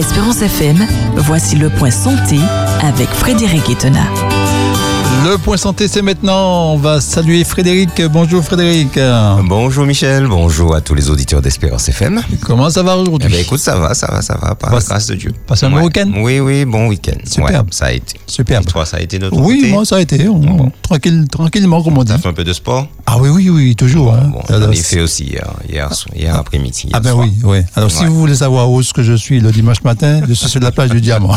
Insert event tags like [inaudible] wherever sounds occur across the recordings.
Espérance FM, voici le point santé avec Frédéric Etena. Le point santé, c'est maintenant. On va saluer Frédéric. Bonjour Frédéric. Bonjour Michel, bonjour à tous les auditeurs d'Espérance FM. Comment ça va aujourd'hui? Eh bien, écoute, ça va, ça va, ça va, par la grâce de Dieu. Passez un bon week-end? Oui, oui, bon week-end. Superbe. Ouais, ça a été. Superbe. Et toi, ça a été notre Oui, côté moi ça a été. On- Bon. Tranquille, tranquillement, comme on dit. T'as fait un peu de sport? Ah oui, oui, oui, toujours. hein. Bon, Alors, ai fait aussi hier, hier, après-midi. Ah ben soir. oui, oui. Alors si vous voulez savoir où est-ce que je suis le dimanche matin, je suis sur la plage du Diamant. [laughs]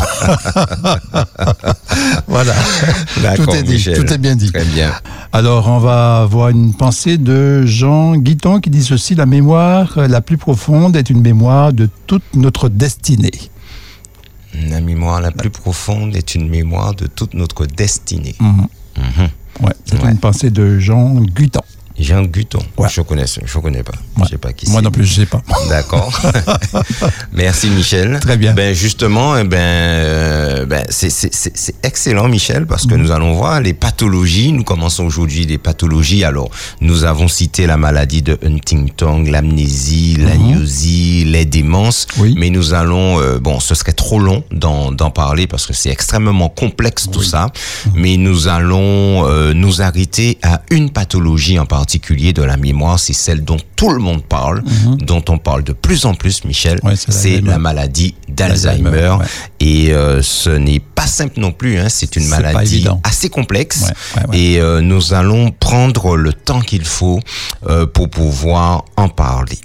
voilà. Tout est dit, Michel. tout est bien dit. Très bien. Alors, on va avoir une pensée de Jean Guiton qui dit ceci La mémoire la plus profonde est une mémoire de toute notre destinée. La mémoire la plus profonde est une mémoire de toute notre destinée. Mhm. Mhm. Ouais, c'est Ouais. une pensée de Jean Guiton. Jean Guton. Ouais. Je connais, je connais pas. Ouais. Je sais pas qui Moi non plus, je sais pas. [laughs] D'accord. [laughs] Merci Michel. Très bien. Ben justement, eh ben, euh, ben c'est excellent Michel parce Mhm. que nous allons voir les pathologies. Nous commençons aujourd'hui les pathologies. Alors nous avons cité la maladie de Huntington, l'amnésie, l'agnosie, les démences. Mhm. Oui. Mais nous allons, euh, bon, ce serait trop long d'en parler parce que c'est extrêmement complexe tout ça. Mhm. Mais nous allons euh, nous arrêter à une pathologie en particulier de la mémoire. C'est celle dont tout le monde parle, dont on parle de plus en plus, Michel. Mhm. Ouais, c'est la maladie d'Alzheimer. Ouais. Et euh, ce n'est pas simple non plus. Hein. C'est une maladie assez complexe. Ouais. Et euh, nous allons prendre le temps qu'il faut euh, pour pouvoir en parler.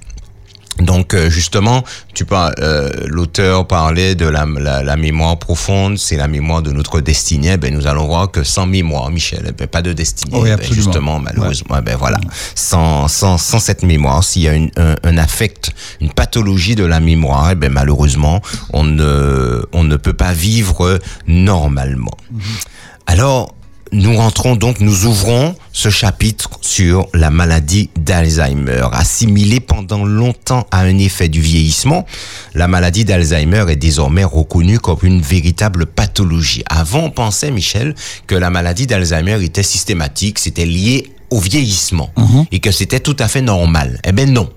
Donc euh, justement, tu parles, euh, l'auteur parlait de la, la, la mémoire profonde, c'est la mémoire de notre destinée. Ben nous allons voir que sans mémoire, Michel, eh ben, pas de destinée. Oui, Ben, justement, malheureusement, eh ben voilà, sans, sans, sans cette mémoire, s'il y a une, un, un affect, une pathologie de la mémoire, eh ben malheureusement, on ne, on ne peut pas vivre normalement. Alors, nous rentrons donc, nous ouvrons ce chapitre sur la maladie d'Alzheimer. Assimilée pendant longtemps à un effet du vieillissement, la maladie d'Alzheimer est désormais reconnue comme une véritable pathologie. Avant, on pensait, Michel, que la maladie d'Alzheimer était systématique, c'était lié au vieillissement et que c'était tout à fait normal. Eh ben non.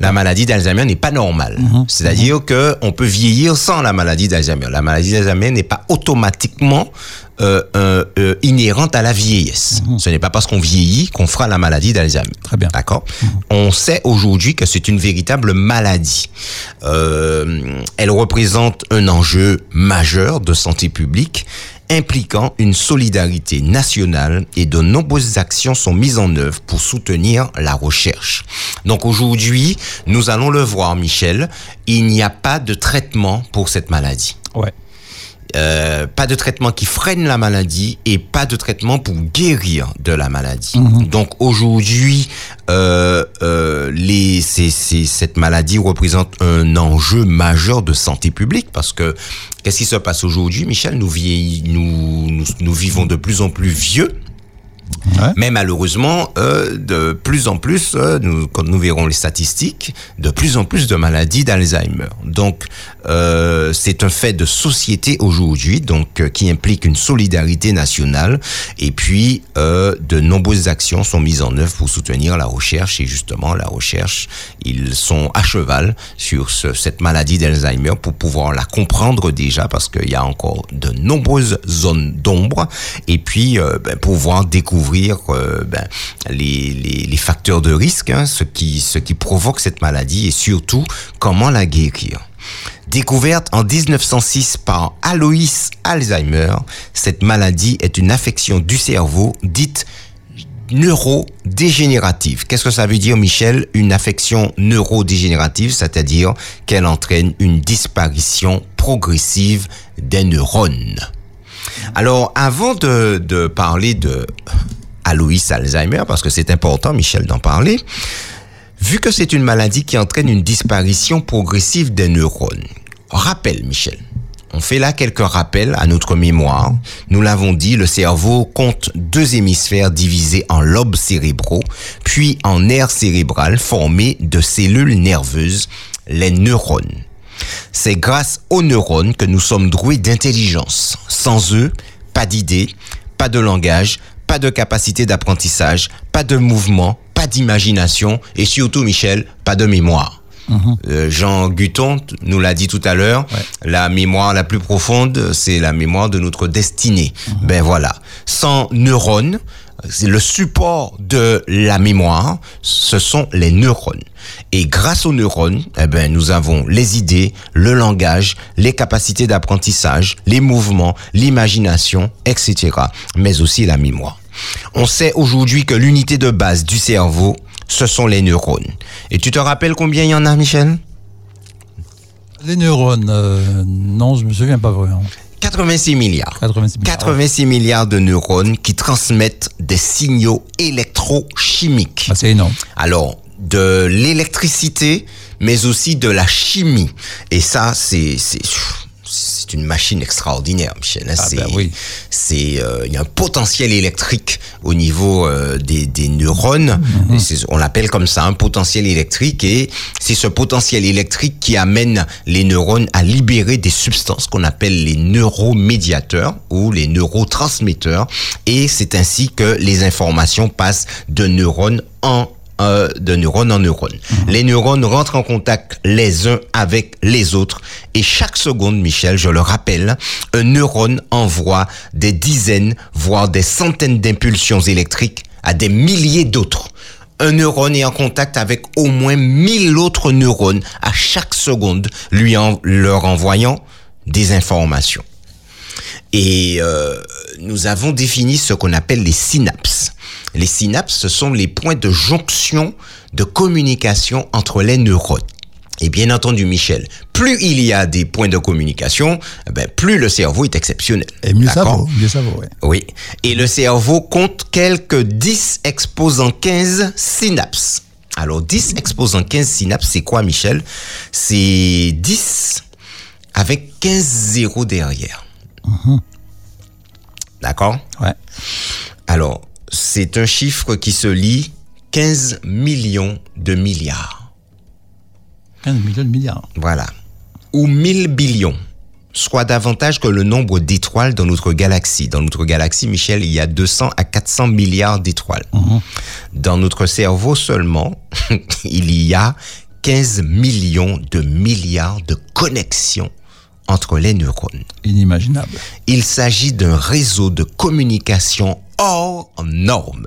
La maladie d'Alzheimer n'est pas normale. C'est-à-dire que on peut vieillir sans la maladie d'Alzheimer. La maladie d'Alzheimer n'est pas automatiquement euh, euh, euh, inhérente à la vieillesse. Ce n'est pas parce qu'on vieillit qu'on fera la maladie d'Alzheimer. Très bien. D'accord? On sait aujourd'hui que c'est une véritable maladie. Elle représente un enjeu majeur de santé publique impliquant une solidarité nationale et de nombreuses actions sont mises en œuvre pour soutenir la recherche. Donc aujourd'hui, nous allons le voir, Michel, il n'y a pas de traitement pour cette maladie. Ouais. Euh, pas de traitement qui freine la maladie et pas de traitement pour guérir de la maladie. Donc aujourd'hui, euh, euh, les, cette maladie représente un enjeu majeur de santé publique parce que qu'est-ce qui se passe aujourd'hui, Michel? Nous, vieillis, nous, nous, nous vivons de plus en plus vieux. Ouais. Mais malheureusement, euh, de plus en plus, euh, nous, quand nous verrons les statistiques, de plus en plus de maladies d'Alzheimer. Donc, euh, c'est un fait de société aujourd'hui, donc euh, qui implique une solidarité nationale. Et puis, euh, de nombreuses actions sont mises en œuvre pour soutenir la recherche. Et justement, la recherche, ils sont à cheval sur ce- cette maladie d'Alzheimer pour pouvoir la comprendre déjà, parce qu'il y a encore de nombreuses zones d'ombre. Et puis, euh, ben, pouvoir découvrir ben, les, les, les facteurs de risque, hein, ce, qui, ce qui provoque cette maladie et surtout comment la guérir. Découverte en 1906 par Alois Alzheimer, cette maladie est une affection du cerveau dite neurodégénérative. Qu'est-ce que ça veut dire, Michel? Une affection neurodégénérative, c'est-à-dire qu'elle entraîne une disparition progressive des neurones. Alors, avant de, de parler de Alois Alzheimer, parce que c'est important, Michel, d'en parler, vu que c'est une maladie qui entraîne une disparition progressive des neurones, rappel, Michel. On fait là quelques rappels à notre mémoire. Nous l'avons dit, le cerveau compte deux hémisphères divisés en lobes cérébraux, puis en aires cérébrales formées de cellules nerveuses, les neurones. C'est grâce aux neurones que nous sommes doués d'intelligence. Sans eux, pas d'idées, pas de langage, pas de capacité d'apprentissage, pas de mouvement, pas d'imagination et surtout, Michel, pas de mémoire. Euh, Jean Guton nous l'a dit tout à l'heure. Ouais. La mémoire la plus profonde, c'est la mémoire de notre destinée. Ben voilà. Sans neurones, c'est le support de la mémoire, ce sont les neurones. Et grâce aux neurones, eh ben, nous avons les idées, le langage, les capacités d'apprentissage, les mouvements, l'imagination, etc. Mais aussi la mémoire. On sait aujourd'hui que l'unité de base du cerveau, ce sont les neurones. Et tu te rappelles combien il y en a, Michel? Les neurones, euh, non, je me souviens pas vraiment. 86 milliards. 86 milliards. 86 milliards de neurones qui transmettent des signaux électrochimiques. Ah, c'est énorme. Alors, de l'électricité, mais aussi de la chimie. Et ça, c'est une machine extraordinaire, Michel. hein. Ah c'est ben oui. c'est euh, il y a un potentiel électrique au niveau euh, des, des neurones. Mhm. On l'appelle comme ça un potentiel électrique. Et c'est ce potentiel électrique qui amène les neurones à libérer des substances qu'on appelle les neuromédiateurs ou les neurotransmetteurs. Et c'est ainsi que les informations passent de neurones en euh, de neurones en neurones. Les neurones rentrent en contact les uns avec les autres et chaque seconde, Michel, je le rappelle, un neurone envoie des dizaines, voire des centaines d'impulsions électriques à des milliers d'autres. Un neurone est en contact avec au moins 1000 autres neurones à chaque seconde, lui en, leur envoyant des informations. Et euh, nous avons défini ce qu'on appelle les synapses. Les synapses, ce sont les points de jonction de communication entre les neurones. Et bien entendu, Michel, plus il y a des points de communication, eh ben, plus le cerveau est exceptionnel. Et mieux ça vaut. Mieux ça vaut, ouais. oui. Et le cerveau compte quelques 10 exposant 15 synapses. Alors, 10 exposant 15 synapses, c'est quoi, Michel? C'est 10 avec 15 zéros derrière. D'accord? Ouais. Alors, c'est un chiffre qui se lit 15 millions de milliards. 15 millions de milliards. Voilà. Ou 1000 billions, soit davantage que le nombre d'étoiles dans notre galaxie. Dans notre galaxie, Michel, il y a 200 à 400 milliards d'étoiles. Dans notre cerveau seulement, [laughs] il y a 15 millions de milliards de connexions entre les neurones. Inimaginable. Il s'agit d'un réseau de communication hors norme.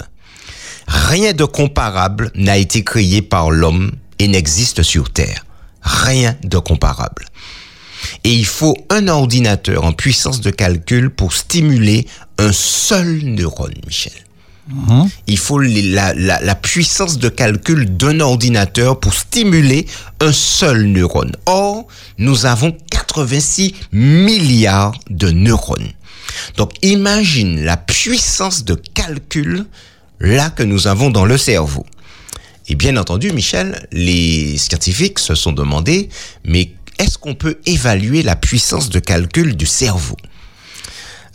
Rien de comparable n'a été créé par l'homme et n'existe sur Terre. Rien de comparable. Et il faut un ordinateur en puissance de calcul pour stimuler un seul neurone, Michel. Il faut la- la puissance de calcul d'un ordinateur pour stimuler un seul neurone. Or, nous avons 86 milliards de neurones. Donc, imagine la puissance de calcul là que nous avons dans le cerveau. Et bien entendu, Michel, les scientifiques se sont demandé, mais est-ce qu'on peut évaluer la puissance de calcul du cerveau?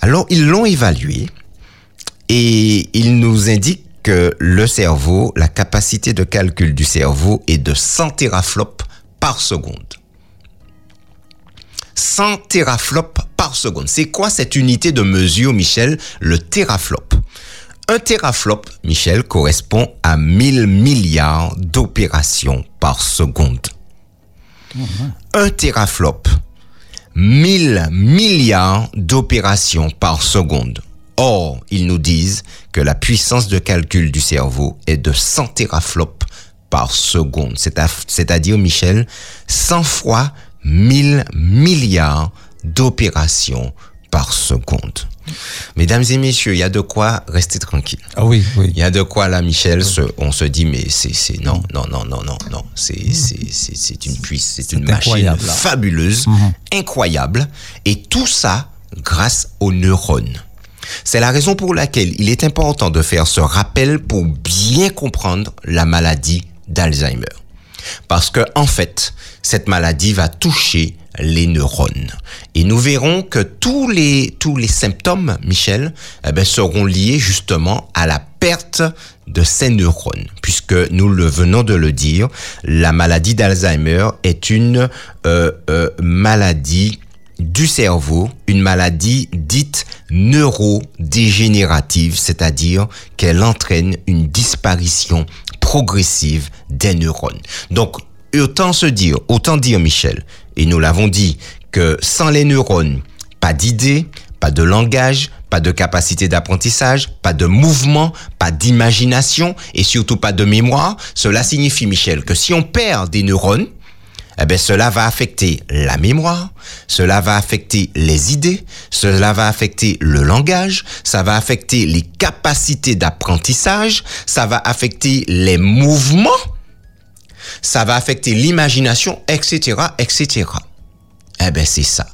Alors, ils l'ont évalué et ils nous indiquent que le cerveau, la capacité de calcul du cerveau est de 100 teraflops par seconde. 100 teraflops par seconde. C'est quoi cette unité de mesure, Michel? Le teraflop. Un teraflop, Michel, correspond à 1000 milliards d'opérations par seconde. Un teraflop, 1000 milliards d'opérations par seconde. Or, ils nous disent que la puissance de calcul du cerveau est de 100 teraflops par seconde. C'est-à-dire, Michel, 100 fois 1000 milliards d'opérations par seconde. Mesdames et messieurs, il y a de quoi rester tranquille. Ah oui, oui. Il y a de quoi là, Michel, se- on se dit, mais c'est, non, non, non, non, non, non, c'est, c'est une puissance, c'est une machine fabuleuse, incroyable, et tout ça grâce aux neurones. C'est la raison pour laquelle il est important de faire ce rappel pour bien comprendre la maladie d'Alzheimer. Parce que, en fait, cette maladie va toucher les neurones. Et nous verrons que tous les, tous les symptômes, Michel, eh ben, seront liés justement à la perte de ces neurones. Puisque nous le venons de le dire, la maladie d'Alzheimer est une euh, euh, maladie du cerveau, une maladie dite neurodégénérative, c'est-à-dire qu'elle entraîne une disparition progressive des neurones. Donc, autant se dire, autant dire, Michel, et nous l'avons dit, que sans les neurones, pas d'idées, pas de langage, pas de capacité d'apprentissage, pas de mouvement, pas d'imagination et surtout pas de mémoire. Cela signifie, Michel, que si on perd des neurones, eh bien, cela va affecter la mémoire, cela va affecter les idées, cela va affecter le langage, ça va affecter les capacités d'apprentissage, ça va affecter les mouvements, ça va affecter l'imagination, etc., etc. Eh ben, c'est ça.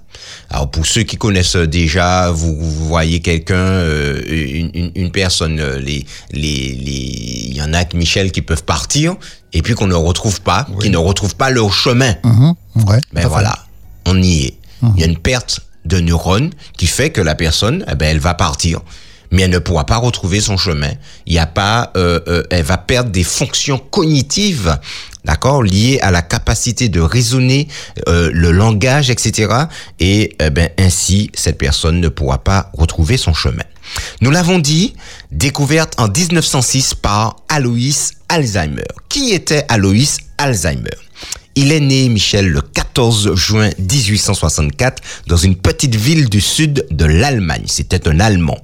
Alors pour ceux qui connaissent déjà, vous, voyez quelqu'un, euh, une, une, personne, euh, les, les, les, il y en a que Michel qui peuvent partir et puis qu'on ne retrouve pas, qui ne retrouvent pas leur chemin. Mhm. ouais, ben voilà, on y est. Mhm. Il y a une perte de neurones qui fait que la personne, eh ben elle va partir mais elle ne pourra pas retrouver son chemin. Il y a pas, euh, euh, elle va perdre des fonctions cognitives, d'accord, liées à la capacité de raisonner, euh, le langage, etc. Et eh ben ainsi, cette personne ne pourra pas retrouver son chemin. Nous l'avons dit, découverte en 1906 par Alois Alzheimer. Qui était Alois Alzheimer? Il est né, Michel, le 14 juin 1864 dans une petite ville du sud de l'Allemagne. C'était un Allemand.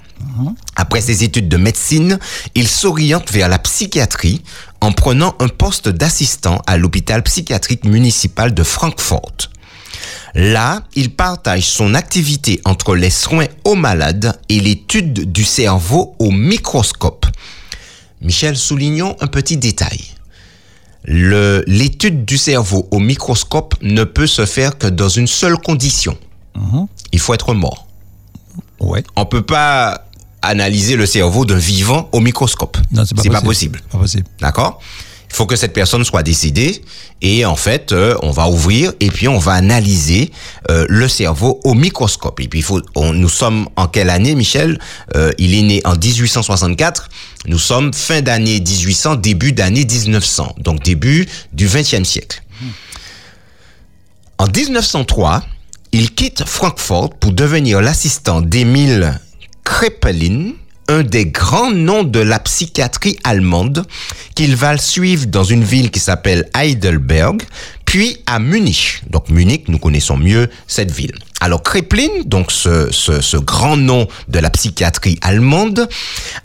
Après ses études de médecine, il s'oriente vers la psychiatrie en prenant un poste d'assistant à l'hôpital psychiatrique municipal de Francfort. Là, il partage son activité entre les soins aux malades et l'étude du cerveau au microscope. Michel, soulignons un petit détail l'étude du cerveau au microscope ne peut se faire que dans une seule condition. Mhm. Il faut être mort. Ouais. On peut pas analyser le cerveau d'un vivant au microscope. Non, c'est pas, pas, possible. Pas possible. D'accord? Il faut que cette personne soit décédée et en fait euh, on va ouvrir et puis on va analyser euh, le cerveau au microscope. Et puis il faut nous sommes en quelle année Michel? Euh, il est né en 1864 nous sommes fin d'année 1800 début d'année 1900 donc début du 20e siècle. En 1903 il quitte Francfort pour devenir l'assistant d'Emile Krepelin un des grands noms de la psychiatrie allemande qu'il va suivre dans une ville qui s'appelle Heidelberg, puis à Munich. Donc Munich, nous connaissons mieux cette ville. Alors Kreplin, donc ce, ce, ce, grand nom de la psychiatrie allemande,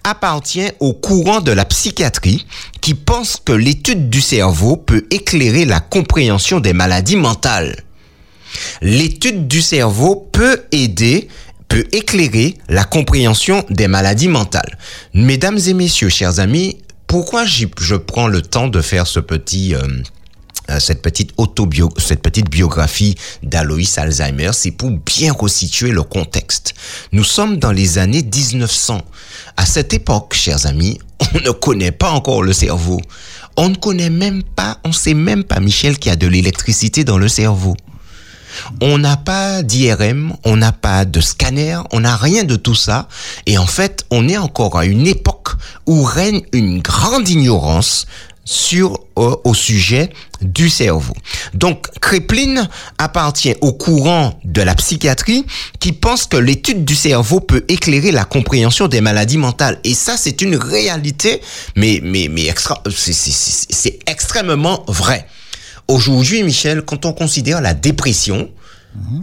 appartient au courant de la psychiatrie qui pense que l'étude du cerveau peut éclairer la compréhension des maladies mentales. L'étude du cerveau peut aider peut éclairer la compréhension des maladies mentales. Mesdames et messieurs, chers amis, pourquoi je prends le temps de faire ce petit... Euh, euh, cette petite autobio, cette petite biographie d'Aloïs Alzheimer, c'est pour bien resituer le contexte. Nous sommes dans les années 1900. À cette époque, chers amis, [laughs] on ne connaît pas encore le cerveau. On ne connaît même pas, on sait même pas, Michel, qu'il y a de l'électricité dans le cerveau. On n'a pas d'IRM, on n'a pas de scanner, on n'a rien de tout ça. Et en fait, on est encore à une époque où règne une grande ignorance sur euh, au sujet du cerveau. Donc Kreplin appartient au courant de la psychiatrie qui pense que l'étude du cerveau peut éclairer la compréhension des maladies mentales et ça c'est une réalité mais mais mais extra c'est extrêmement vrai. Aujourd'hui, Michel, quand on considère la dépression,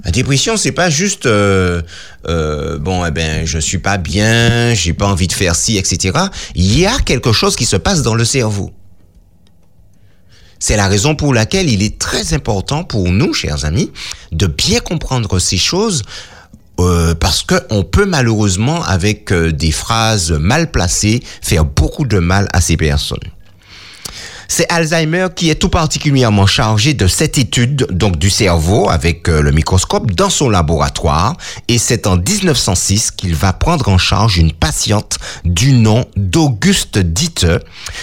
La dépression, c'est pas juste euh, euh, bon, eh ben, je suis pas bien, j'ai pas envie de faire ci, etc. Il y a quelque chose qui se passe dans le cerveau. C'est la raison pour laquelle il est très important pour nous, chers amis, de bien comprendre ces choses euh, parce que on peut malheureusement, avec des phrases mal placées, faire beaucoup de mal à ces personnes. C'est Alzheimer qui est tout particulièrement chargé de cette étude donc du cerveau avec euh, le microscope dans son laboratoire et c'est en 1906 qu'il va prendre en charge une patiente du nom d'Auguste Dite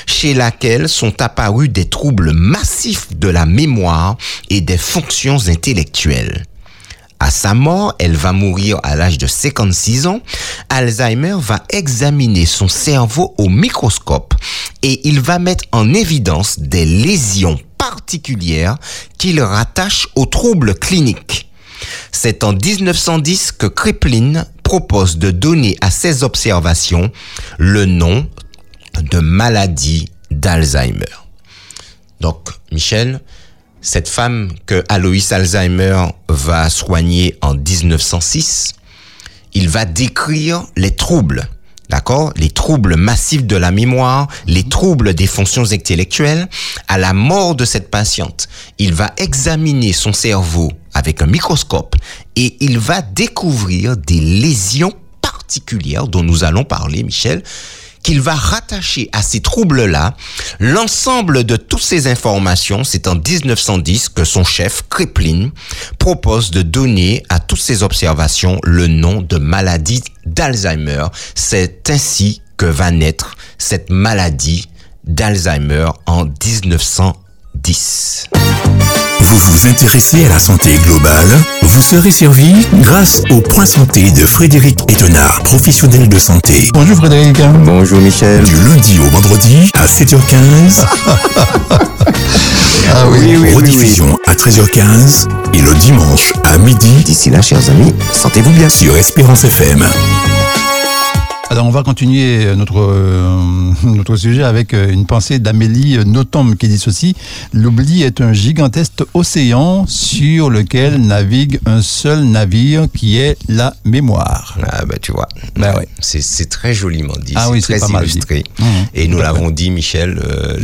chez laquelle sont apparus des troubles massifs de la mémoire et des fonctions intellectuelles. À sa mort, elle va mourir à l'âge de 56 ans. Alzheimer va examiner son cerveau au microscope et il va mettre en évidence des lésions particulières qu'il rattache aux troubles cliniques. C'est en 1910 que Kriplin propose de donner à ces observations le nom de maladie d'Alzheimer. Donc, Michel, cette femme que Alois Alzheimer va soigner en 1906, il va décrire les troubles d'accord? Les troubles massifs de la mémoire, les troubles des fonctions intellectuelles. À la mort de cette patiente, il va examiner son cerveau avec un microscope et il va découvrir des lésions particulières dont nous allons parler, Michel, qu'il va rattacher à ces troubles-là l'ensemble de toutes ces informations. C'est en 1910 que son chef, Kriplin, propose de donner à toutes ces observations le nom de maladie d'Alzheimer. C'est ainsi que va naître cette maladie d'Alzheimer en 1910. Vous vous intéressez à la santé globale? Vous serez servi grâce au point santé de Frédéric Etena, professionnel de santé. Bonjour Frédéric. Bonjour Michel. Du lundi au vendredi à 7h15. ah oui, oui, Rediffusion à 13h15 et le dimanche à midi. D'ici là, chers amis, sentez-vous bien. Sur Espérance FM. Alors on va continuer notre, euh, [laughs] notre sujet avec euh, une pensée d'Amélie Nothomb qui dit ceci. L'oubli est un gigantesque océan sur lequel navigue un seul navire qui est la mémoire. Ah bah tu vois, bah, ouais. c'est très joliment dit, ah, oui, très illustré. Mmh. Et nous l'avons dit Michel, euh,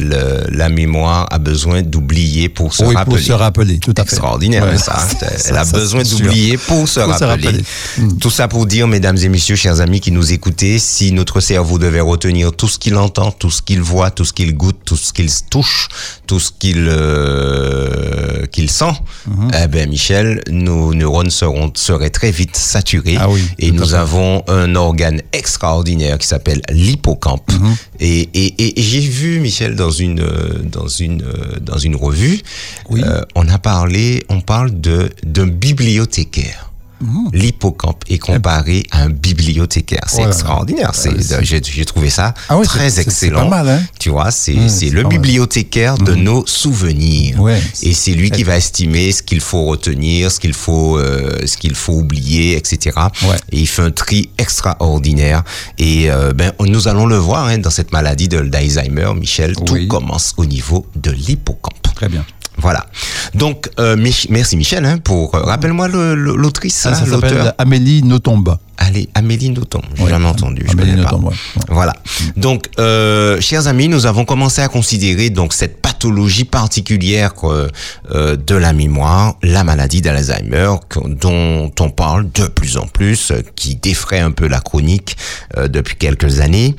le, la mémoire a besoin d'oublier pour se oui, rappeler. pour se rappeler, tout à fait. Extraordinaire Ouais. ça. [laughs] Elle a ça, besoin c'est d'oublier pour se Pour se rappeler. rappeler. Mmh. Tout ça pour dire, mesdames et messieurs, chers amis qui nous écoutez, si notre cerveau devait retenir tout ce qu'il entend, tout ce qu'il voit, tout ce qu'il goûte, tout ce qu'il touche, tout ce qu'il euh, qu'il sent, Mhm. eh ben Michel, nos neurones seront seraient très vite saturés. Ah oui, et nous avons un organe extraordinaire qui s'appelle l'hippocampe. Mhm. Et, et, et j'ai vu Michel dans une dans une dans une revue, Oui. euh, on a parlé, on parle de d'un bibliothécaire. L'hippocampe est comparé à un bibliothécaire. C'est extraordinaire. C'est, j'ai, trouvé ça Ah oui, très excellent. c'est pas mal, hein. Tu vois, c'est, le mal. bibliothécaire de nos souvenirs. Ouais. Et c'est lui qui va estimer ce qu'il faut retenir, ce qu'il faut, euh, ce qu'il faut oublier, etc. Ouais. Et il fait un tri extraordinaire. Et euh, ben, nous allons le voir hein, dans cette maladie de d'Alzheimer, Michel. Oui. Tout commence au niveau de l'hippocampe. Très bien. Voilà. Donc, euh, Mich- merci Michel hein, pour. euh, rappelle-moi le- le- l'autrice, Ça, hein, ça s'appelle. Amélie Notomba. Allez, Amélie Nothomb. J'ai Ouais. jamais entendu. je Amélie. Nothomb, ouais. Ouais. Voilà. Donc, euh, chers amis, nous avons commencé à considérer donc cette pathologie particulière euh, de la mémoire, la maladie d'Alzheimer, dont on parle de plus en plus, qui défraie un peu la chronique euh, depuis quelques années.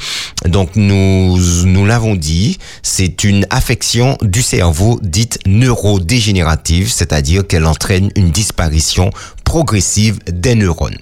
Donc, nous nous l'avons dit, c'est une affection du cerveau dite neurodégénérative, c'est-à-dire qu'elle entraîne une disparition progressive des neurones.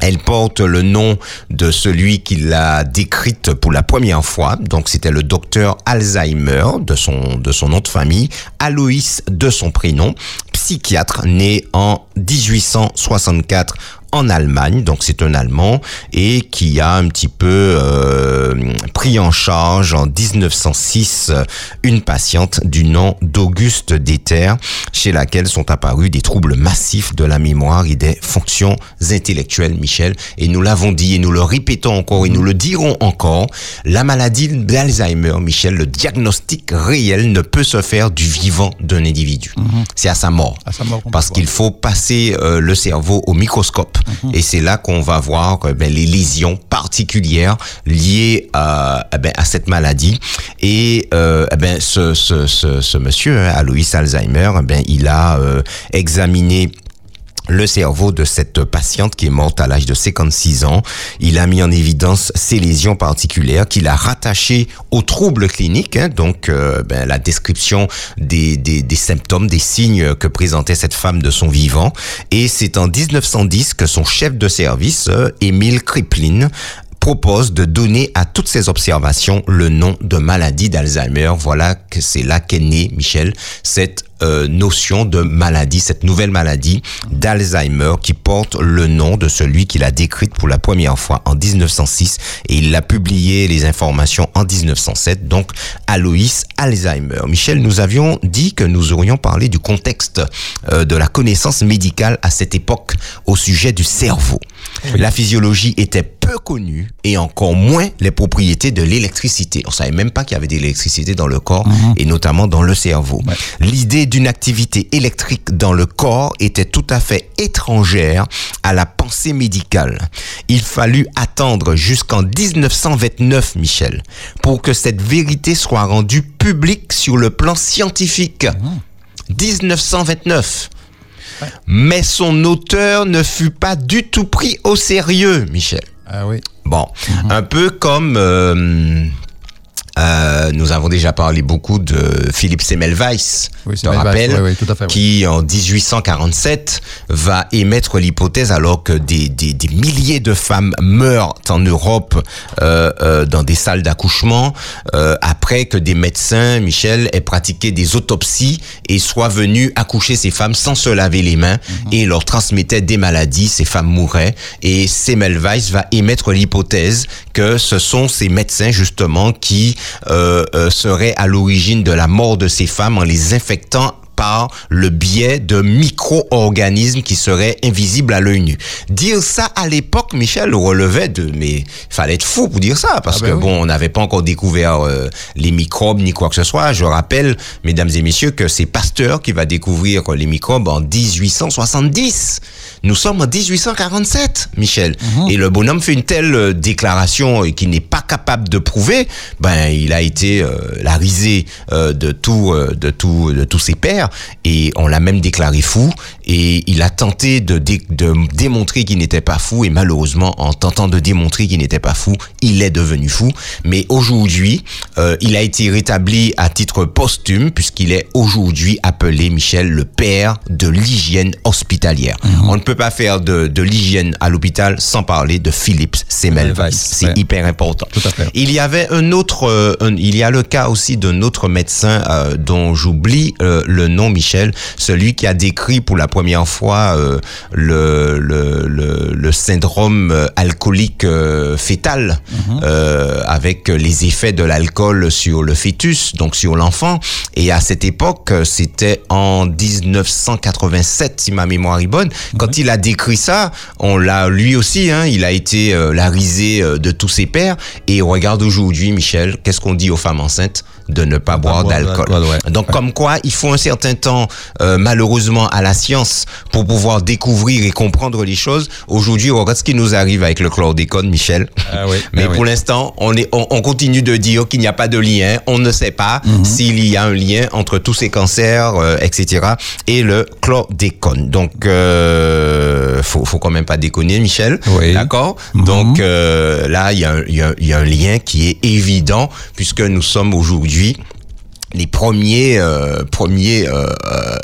Elle porte le nom de celui qui l'a décrite pour la première fois. Donc c'était le docteur Alzheimer de son de son nom de famille, Aloïs de son prénom, psychiatre né en 1864 en Allemagne, donc c'est un Allemand, et qui a un petit peu euh, pris en charge en 1906 euh, une patiente du nom d'Auguste Déter, chez laquelle sont apparus des troubles massifs de la mémoire et des fonctions intellectuelles, Michel. Et nous l'avons dit et nous le répétons encore et nous le dirons encore, la maladie d'Alzheimer, Michel, le diagnostic réel ne peut se faire du vivant d'un individu. C'est à sa mort. À sa mort qu'on Parce qu'il faut passer euh, le cerveau au microscope. Et c'est là qu'on va voir euh, ben, les lésions particulières liées à, eh ben, à cette maladie. Et euh, eh ben, ce, monsieur, hein, Alois Alzheimer, eh ben, il a euh, examiné le cerveau de cette patiente qui est morte à l'âge de 56 ans. Il a mis en évidence ces lésions particulières qu'il a rattachées aux troubles cliniques, hein, donc euh, ben, la description des, des, des symptômes, des signes que présentait cette femme de son vivant. Et c'est en 1910 que son chef de service, euh, Émile Kriplin, propose de donner à toutes ces observations le nom de maladie d'Alzheimer. Voilà que c'est là qu'est née, Michel, cette euh, notion de maladie, cette nouvelle maladie d'Alzheimer qui porte le nom de celui qui l'a décrite pour la première fois en 1906 et il l'a publié les informations en 1907, donc Aloïs Alzheimer. Michel, nous avions dit que nous aurions parlé du contexte euh, de la connaissance médicale à cette époque au sujet du cerveau. La physiologie était peu connue et encore moins les propriétés de l'électricité. On savait même pas qu'il y avait de l'électricité dans le corps et notamment dans le cerveau. L'idée d'une activité électrique dans le corps était tout à fait étrangère à la pensée médicale. Il fallut attendre jusqu'en 1929, Michel, pour que cette vérité soit rendue publique sur le plan scientifique. 1929. Mais son auteur ne fut pas du tout pris au sérieux, Michel. Ah oui. Bon, un peu comme euh, euh, nous avons déjà parlé beaucoup de Philippe Semmelweis, Oui, te Semmelweis, rappelles, oui, oui, tout à fait, oui. qui en 1847 va émettre l'hypothèse alors que des, des, des milliers de femmes meurent en Europe euh, euh, dans des salles d'accouchement euh, après que des médecins, Michel, aient pratiqué des autopsies et soient venus accoucher ces femmes sans se laver les mains Mhm. et leur transmettaient des maladies, ces femmes mouraient et Semmelweis va émettre l'hypothèse que ce sont ces médecins justement qui euh, euh, seraient à l'origine de la mort de ces femmes en les infectant par le biais de micro-organismes qui seraient invisibles à l'œil nu. Dire ça à l'époque, Michel, relevait de... Mais fallait être fou pour dire ça, parce Ah ben que oui. bon, on n'avait pas encore découvert euh, les microbes ni quoi que ce soit. Je rappelle, mesdames et messieurs, que c'est Pasteur qui va découvrir les microbes en 1870. Nous sommes en 1847, Michel. Mhm. Et le bonhomme fait une telle euh, déclaration et qu'il n'est pas capable de prouver, ben il a été euh, la risée euh, de tout, euh, de tout, de tous ses pairs et on l'a même déclaré fou. Et il a tenté de, dé- de démontrer qu'il n'était pas fou et malheureusement, en tentant de démontrer qu'il n'était pas fou, il est devenu fou. Mais aujourd'hui, euh, il a été rétabli à titre posthume puisqu'il est aujourd'hui appelé Michel le père de l'hygiène hospitalière. On ne peut pas faire de, de l'hygiène à l'hôpital sans parler de Philips Semmelweis. C'est ouais. hyper important. Tout à fait. Il y avait un autre, euh, un- il y a le cas aussi d'un autre médecin euh, dont j'oublie le nom, Michel, celui qui a décrit pour la première fois euh, le, le, le, le syndrome euh, alcoolique euh, fœtal euh, avec les effets de l'alcool sur le fœtus, donc sur l'enfant. Et à cette époque, c'était en 1987, si ma mémoire est bonne, quand il a décrit ça, on l'a lui aussi, hein, il a été la risée de tous ses pairs. Et regarde aujourd'hui, Michel, qu'est-ce qu'on dit aux femmes enceintes? De ne pas boire boire d'alcool. ouais. Donc comme quoi, il faut un certain temps, euh, malheureusement, à la science pour pouvoir découvrir et comprendre les choses. Aujourd'hui, regarde ce qui nous arrive avec le chlordécone, Michel. Ah oui, [laughs] Mais ah pour oui. l'instant, on, est, on, on continue de dire qu'il n'y a pas de lien. On ne sait pas Mhm. s'il y a un lien entre tous ces cancers, euh, etc. et le chlordécone. Donc, euh, faut, faut quand même pas déconner, Michel. Oui. D'accord Mhm. Donc euh, là, il y, a, y a un lien qui est évident puisque nous sommes aujourd'hui les premiers euh, premiers euh, euh,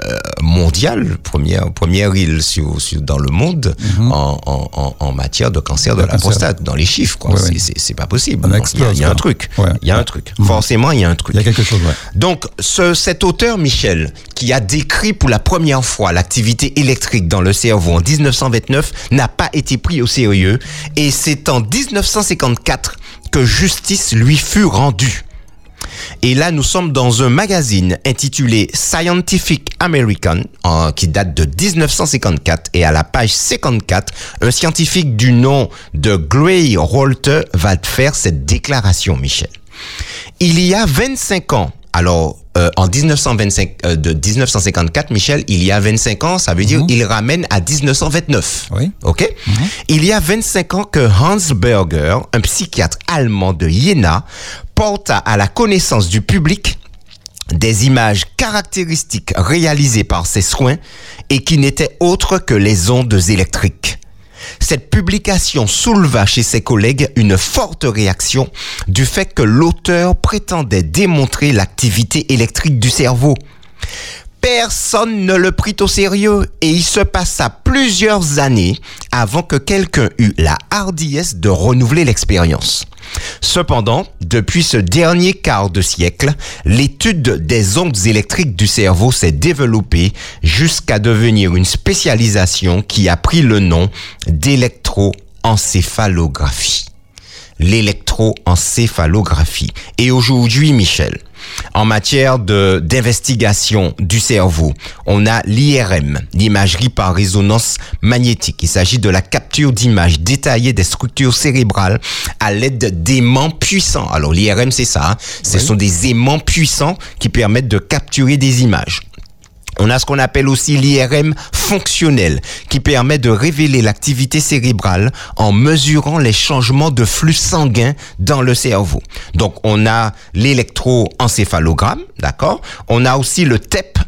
mondial première première île sur, sur- dans le monde en, en, en, en matière de cancer de De la cancer. prostate dans les chiffres quoi Ouais, c'est ouais. pas possible il y a, y un truc Ouais. il y a un truc forcément il y a un truc Il y a quelque chose, ouais. donc, ce, cet auteur, Michel, qui a décrit pour la première fois l'activité électrique dans le cerveau en 1929, n'a pas été pris au sérieux. Et c'est en 1954 que justice lui fut rendue. Et là, nous sommes dans un magazine intitulé Scientific American, qui date de 1954. Et à la page 54, un scientifique du nom de Gray Rolter va faire cette déclaration, Michel. Il y a 25 ans, alors euh, en 1925, euh, de 1954, Michel, il y a 25 ans, ça veut dire il ramène à 1929. Oui. OK? Il y a 25 ans que Hans Berger, un psychiatre allemand de Jena, porta à la connaissance du public des images caractéristiques réalisées par ses soins et qui n'étaient autres que les ondes électriques. Cette publication souleva chez ses collègues une forte réaction du fait que l'auteur prétendait démontrer l'activité électrique du cerveau. Personne ne le prit au sérieux et il se passa plusieurs années avant que quelqu'un eût la hardiesse de renouveler l'expérience. Cependant, depuis ce dernier quart de siècle, l'étude des ondes électriques du cerveau s'est développée jusqu'à devenir une spécialisation qui a pris le nom d'électroencéphalographie l'électroencéphalographie. Et aujourd'hui, Michel, en matière de d'investigation du cerveau, on a l'IRM, l'imagerie par résonance magnétique. Il s'agit de la capture d'images détaillées des structures cérébrales à l'aide d'aimants puissants. Alors l'IRM, c'est ça. hein. Ce sont des aimants puissants qui permettent de capturer des images. On a ce qu'on appelle aussi l'IRM fonctionnel, qui permet de révéler l'activité cérébrale en mesurant les changements de flux sanguin dans le cerveau. Donc, on a l'électroencéphalogramme, d'accord? On a aussi le TEP,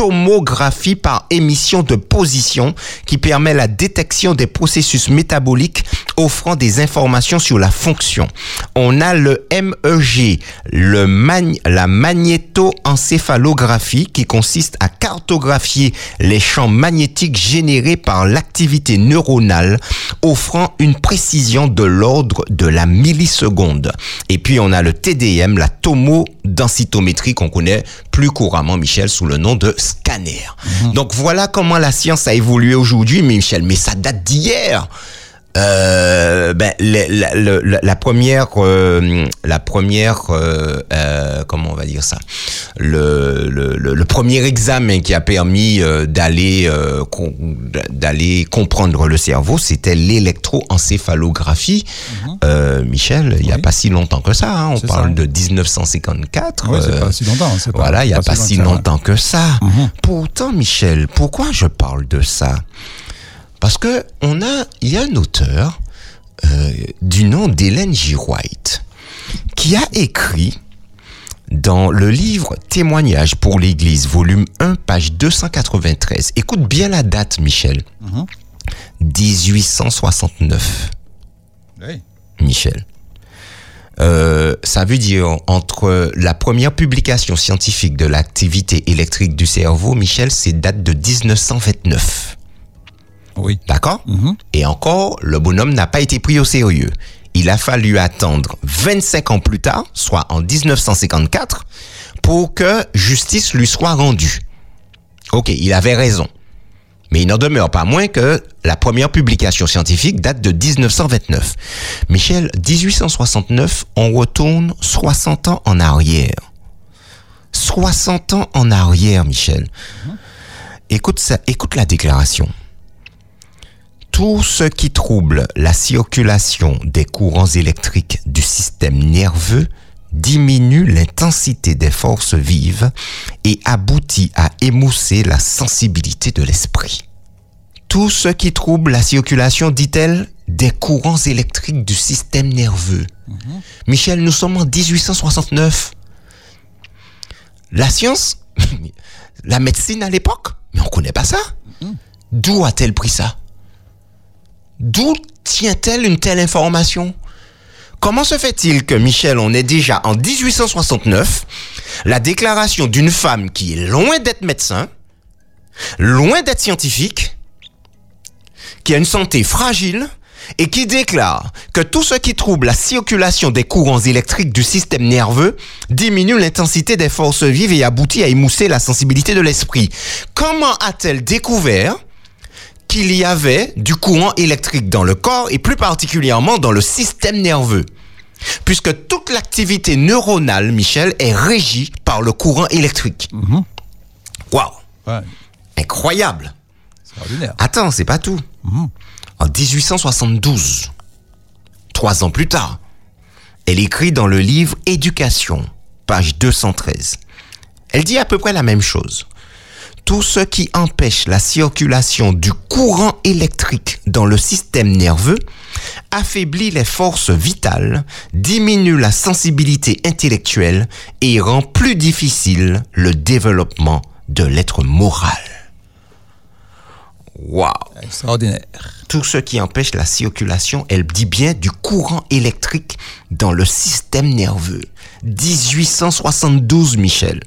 tomographie par émission de position qui permet la détection des processus métaboliques offrant des informations sur la fonction. On a le MEG, le mag la magnétoencéphalographie qui consiste à cartographier les champs magnétiques générés par l'activité neuronale offrant une précision de l'ordre de la milliseconde. Et puis on a le TDM, la tomodensitométrie qu'on connaît plus couramment, Michel, sous le nom de scanner. Donc voilà comment la science a évolué aujourd'hui, Michel, mais ça date d'hier. Euh, ben, le- la, le- la première, euh, la première, euh, euh, comment on va dire ça, le, le, le- premier examen qui a permis euh, d'aller euh, com- d'aller comprendre le cerveau, c'était l'électroencéphalographie. Euh, Michel, il y a Oui. pas si longtemps que ça. hein, on parle ça. de 1954. Ouais, c'est euh, pas si longtemps. pas- voilà, il n'y a pas, si que ça, ouais. longtemps que ça. Mhm. Pourtant, Michel, pourquoi je parle de ça? Parce que on a, il y a un auteur euh, du nom d'Hélène G. White qui a écrit dans le livre Témoignages pour l'Église, volume 1, page 293. Écoute bien la date, Michel. Mhm. 1869. Oui. Michel. Euh, ça veut dire entre la première publication scientifique de l'activité électrique du cerveau, Michel, c'est date de 1929. Oui. D'accord Mhm. Et encore, le bonhomme n'a pas été pris au sérieux. Il a fallu attendre 25 ans plus tard, soit en 1954, pour que justice lui soit rendue. Ok, il avait raison. Mais il n'en demeure pas moins que la première publication scientifique date de 1929. Michel, 1869, on retourne 60 ans en arrière. 60 ans en arrière, Michel. Écoute ça, écoute la déclaration. Tout ce qui trouble la circulation des courants électriques du système nerveux diminue l'intensité des forces vives et aboutit à émousser la sensibilité de l'esprit. Tout ce qui trouble la circulation, dit-elle, des courants électriques du système nerveux. Michel, nous sommes en 1869. La science, [laughs] la médecine à l'époque, mais on connaît pas ça. D'où a-t-elle pris ça? D'où tient-elle une telle information? Comment se fait-il que, Michel, on est déjà en 1869 la déclaration d'une femme qui est loin d'être médecin, loin d'être scientifique, qui a une santé fragile et qui déclare que tout ce qui trouble la circulation des courants électriques du système nerveux diminue l'intensité des forces vives et aboutit à émousser la sensibilité de l'esprit. Comment a-t-elle découvert qu'il y avait du courant électrique dans le corps et plus particulièrement dans le système nerveux. Puisque toute l'activité neuronale, Michel, est régie par le courant électrique. Mhm. Waouh Ouais. Incroyable. Attends, c'est pas tout. Mhm. En 1872, trois ans plus tard, elle écrit dans le livre Éducation, page 213. Elle dit à peu près la même chose. Tout ce qui empêche la circulation du courant électrique dans le système nerveux affaiblit les forces vitales, diminue la sensibilité intellectuelle et rend plus difficile le développement de l'être moral. Waouh Extraordinaire. tout ce qui empêche la circulation, elle dit bien du courant électrique dans le système nerveux. 1872, Michel.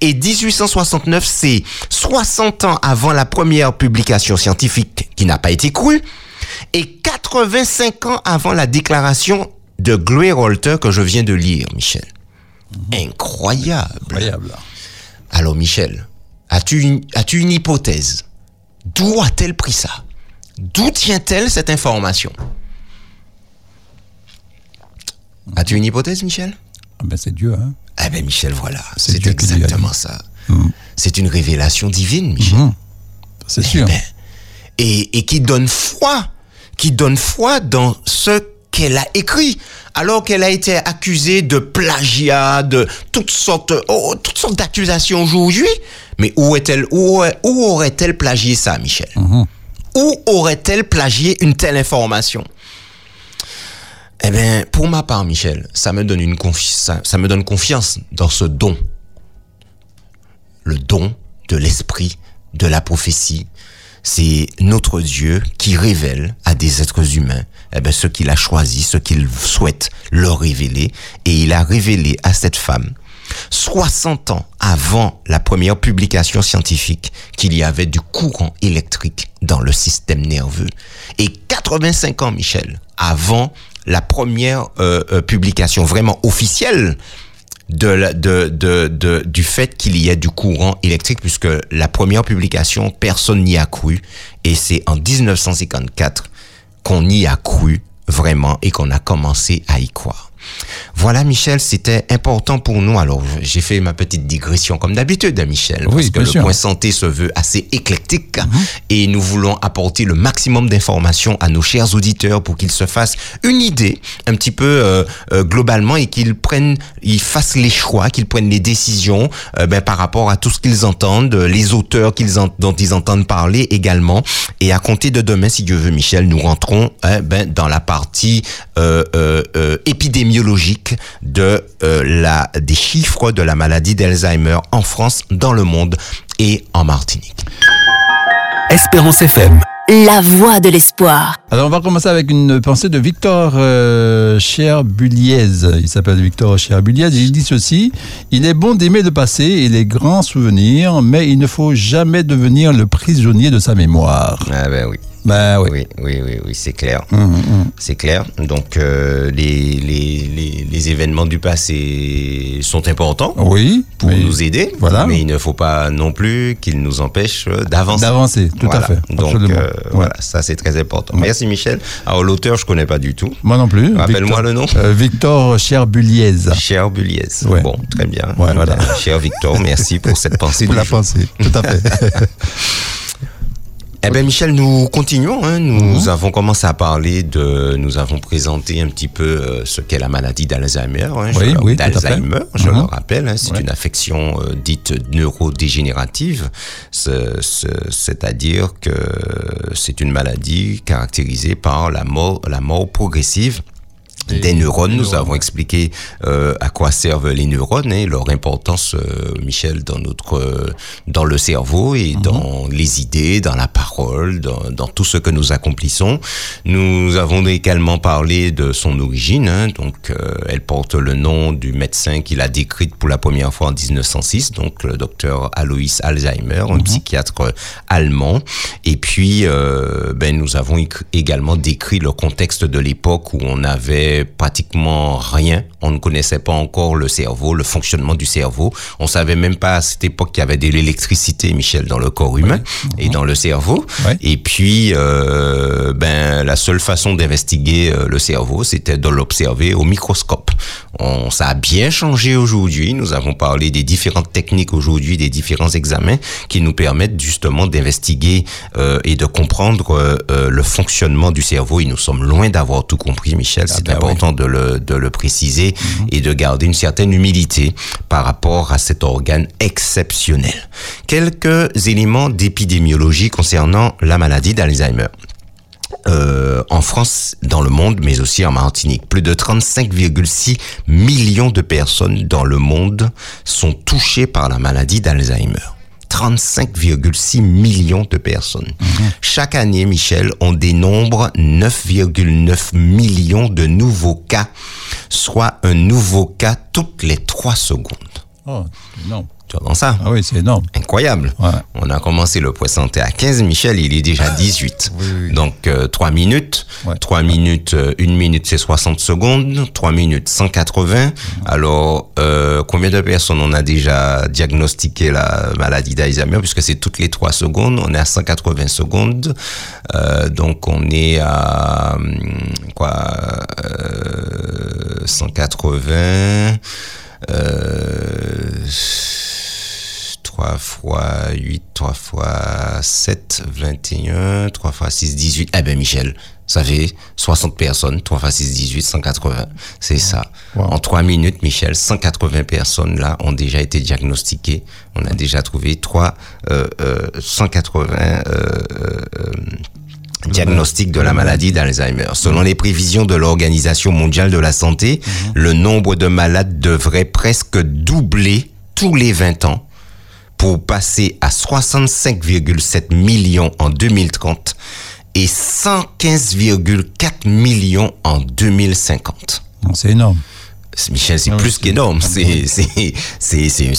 Et 1869, c'est 60 ans avant la première publication scientifique qui n'a pas été crue, et 85 ans avant la déclaration de Glory Holter que je viens de lire, Michel. Incroyable. Incroyable. Alors, Michel, as-tu une, as-tu une hypothèse? D'où a-t-elle pris ça? D'où tient-elle cette information? As-tu une hypothèse, Michel? Ah ben, c'est Dieu, hein. Eh ben, Michel, voilà. C'est exactement ça. Mhm. C'est une révélation divine, Michel. Mhm. C'est Eh sûr. ben, et, et qui donne foi, qui donne foi dans ce qu'elle a écrit alors qu'elle a été accusée de plagiat, de toutes sortes, oh, toutes sortes d'accusations aujourd'hui. Mais où est-elle, où, où aurait-elle plagié ça, Michel? Où aurait-elle plagié une telle information? Eh bien, pour ma part, Michel, ça me donne une confi- ça, me donne confiance dans ce don, le don de l'esprit, de la prophétie. C'est notre Dieu qui révèle à des êtres humains eh ben, ce qu'il a choisi, ce qu'il souhaite leur révéler. Et il a révélé à cette femme, 60 ans avant la première publication scientifique, qu'il y avait du courant électrique dans le système nerveux. Et 85 ans, Michel, avant la première euh, euh, publication vraiment officielle de, du fait qu'il y ait du courant électrique, puisque la première publication, personne n'y a cru. Et c'est en 1954 qu'on y a cru vraiment et qu'on a commencé à y croire. Voilà, Michel, c'était important pour nous. Alors, j'ai fait ma petite digression comme d'habitude, Michel, Oui, parce que le sûr. point santé se veut assez éclectique Mhm. et nous voulons apporter le maximum d'informations à nos chers auditeurs pour qu'ils se fassent une idée un petit peu euh, euh, globalement et qu'ils prennent, ils fassent les choix, qu'ils prennent les décisions euh, ben, par rapport à tout ce qu'ils entendent, euh, les auteurs qu'ils en- dont ils entendent parler également. Et à compter de demain, si Dieu veut, Michel, nous rentrons hein, ben, dans la partie euh, euh, euh, épidémiologique de euh, la des chiffres de la maladie d'Alzheimer en France, dans le monde et en Martinique. Espérance FM. La voix de l'espoir. Alors, on va commencer avec une pensée de Victor euh, Cherbuliez. Il s'appelle Victor Cherbuliez. Il dit ceci Il est bon d'aimer le passé et les grands souvenirs, mais il ne faut jamais devenir le prisonnier de sa mémoire. Ah ben oui. Ben oui. Oui, oui, oui, oui, c'est clair. Hum, hum. C'est clair. Donc, euh, les, les, les, les événements du passé sont importants Oui. pour nous aider, Voilà. mais il ne faut pas non plus qu'ils nous empêchent euh, d'avancer. D'avancer, tout Voilà. à fait. Donc, euh, voilà, ça c'est très important. Ouais. Merci Michel. Alors, l'auteur, je connais pas du tout. Moi non plus. Rappelle-moi le nom. Euh, Victor Cherbuliez. Cher Buliez. Ouais. Bon, très bien. Ouais, voilà. Cher Victor, merci pour cette pensée Pour la jour. pensée, tout à fait. [laughs] Eh ben Michel, nous continuons. Hein. Nous Mhm. avons commencé à parler de, nous avons présenté un petit peu euh, ce qu'est la maladie d'Alzheimer. Hein, Oui, oui, d'Alzheimer, je Mhm. le rappelle. hein, c'est Ouais. une affection euh, dite neurodégénérative, Ce- ce- c'est-à-dire que c'est une maladie caractérisée par la mort, la mort progressive Des- neurones. Nous avons expliqué euh, à quoi servent les neurones et leur importance, euh, Michel, dans notre, euh, dans le cerveau et Mhm. dans les idées, dans la parole, dans, dans tout ce que nous accomplissons. Nous avons également parlé de son origine. hein. donc, euh, elle porte le nom du médecin qui l'a décrite pour la première fois en 1906, donc le docteur Alois Alzheimer, un psychiatre allemand. Et puis, euh, ben, nous avons également décrit le contexte de l'époque où on avait pratiquement rien. On ne connaissait pas encore le cerveau, le fonctionnement du cerveau. On savait même pas à cette époque qu'il y avait de l'électricité, Michel, dans le corps humain et dans le cerveau. Et puis, euh, ben, la seule façon d'investiguer euh, le cerveau, c'était de l'observer au microscope. On, ça a bien changé aujourd'hui. Nous avons parlé des différentes techniques aujourd'hui, des différents examens qui nous permettent justement d'investiguer euh, et de comprendre euh, le fonctionnement du cerveau. Et nous sommes loin d'avoir tout compris, Michel. C'est ben important de, le, de le préciser et de garder une certaine humilité par rapport à cet organe exceptionnel. Quelques éléments d'épidémiologie concernant la maladie d'Alzheimer. Euh, en France, dans le monde, mais aussi en Martinique. Plus de 35,6 millions de personnes dans le monde sont touchées par la maladie d'Alzheimer. 35,6 millions de personnes. Chaque année, Michel, on dénombre 9,9 millions de nouveaux cas, soit un nouveau cas toutes les 3 secondes. Oh. Tu entends ça Ah oui, c'est énorme. Incroyable. Ouais. On a commencé le point santé à 15, Michel, il est déjà 18. Oui, oui. Donc, euh, 3 minutes. Ouais. 3 minutes, euh, une minute, c'est 60 secondes. 3 minutes, 180. Alors, euh, combien de personnes on a déjà diagnostiqué la maladie d'Alzheimer? Puisque c'est toutes les 3 secondes. On est à 180 secondes. Euh, donc, on est à, hum, quoi, euh, 180... Euh, 3 fois 8, 3 fois 7, 21, 3 fois 6, 18. Eh ben Michel, ça fait 60 personnes, 3 fois 6, 18, 180. C'est ça. Wow. En 3 minutes, Michel, 180 personnes là ont déjà été diagnostiquées. On a déjà trouvé 3, euh, euh, 180 euh, diagnostics de la maladie d'Alzheimer. Selon les prévisions de l'Organisation mondiale de la santé, le nombre de malades devrait presque doubler tous les 20 ans pour passer à 65,7 millions en 2030 et 115,4 millions en 2050. Non, C'est énorme. Michel, c'est Ah plus qu'énorme, c'est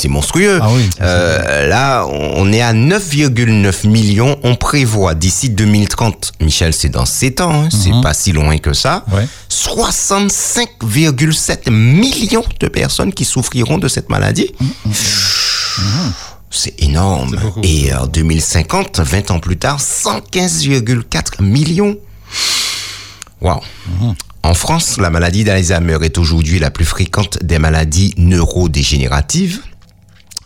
monstrueux. Ah oui, Euh, là, on est à 9,9 millions. On prévoit d'ici 2030. Michel, c'est dans 7 ans, hein, c'est pas si loin que ça. Mhm. Ouais. 65,7 millions de personnes qui souffriront de cette maladie. C'est énorme. C'est beaucoup. Et en 2050, 20 ans plus tard, 115,4 millions. Wow. En France, la maladie d'Alzheimer est aujourd'hui la plus fréquente des maladies neurodégénératives.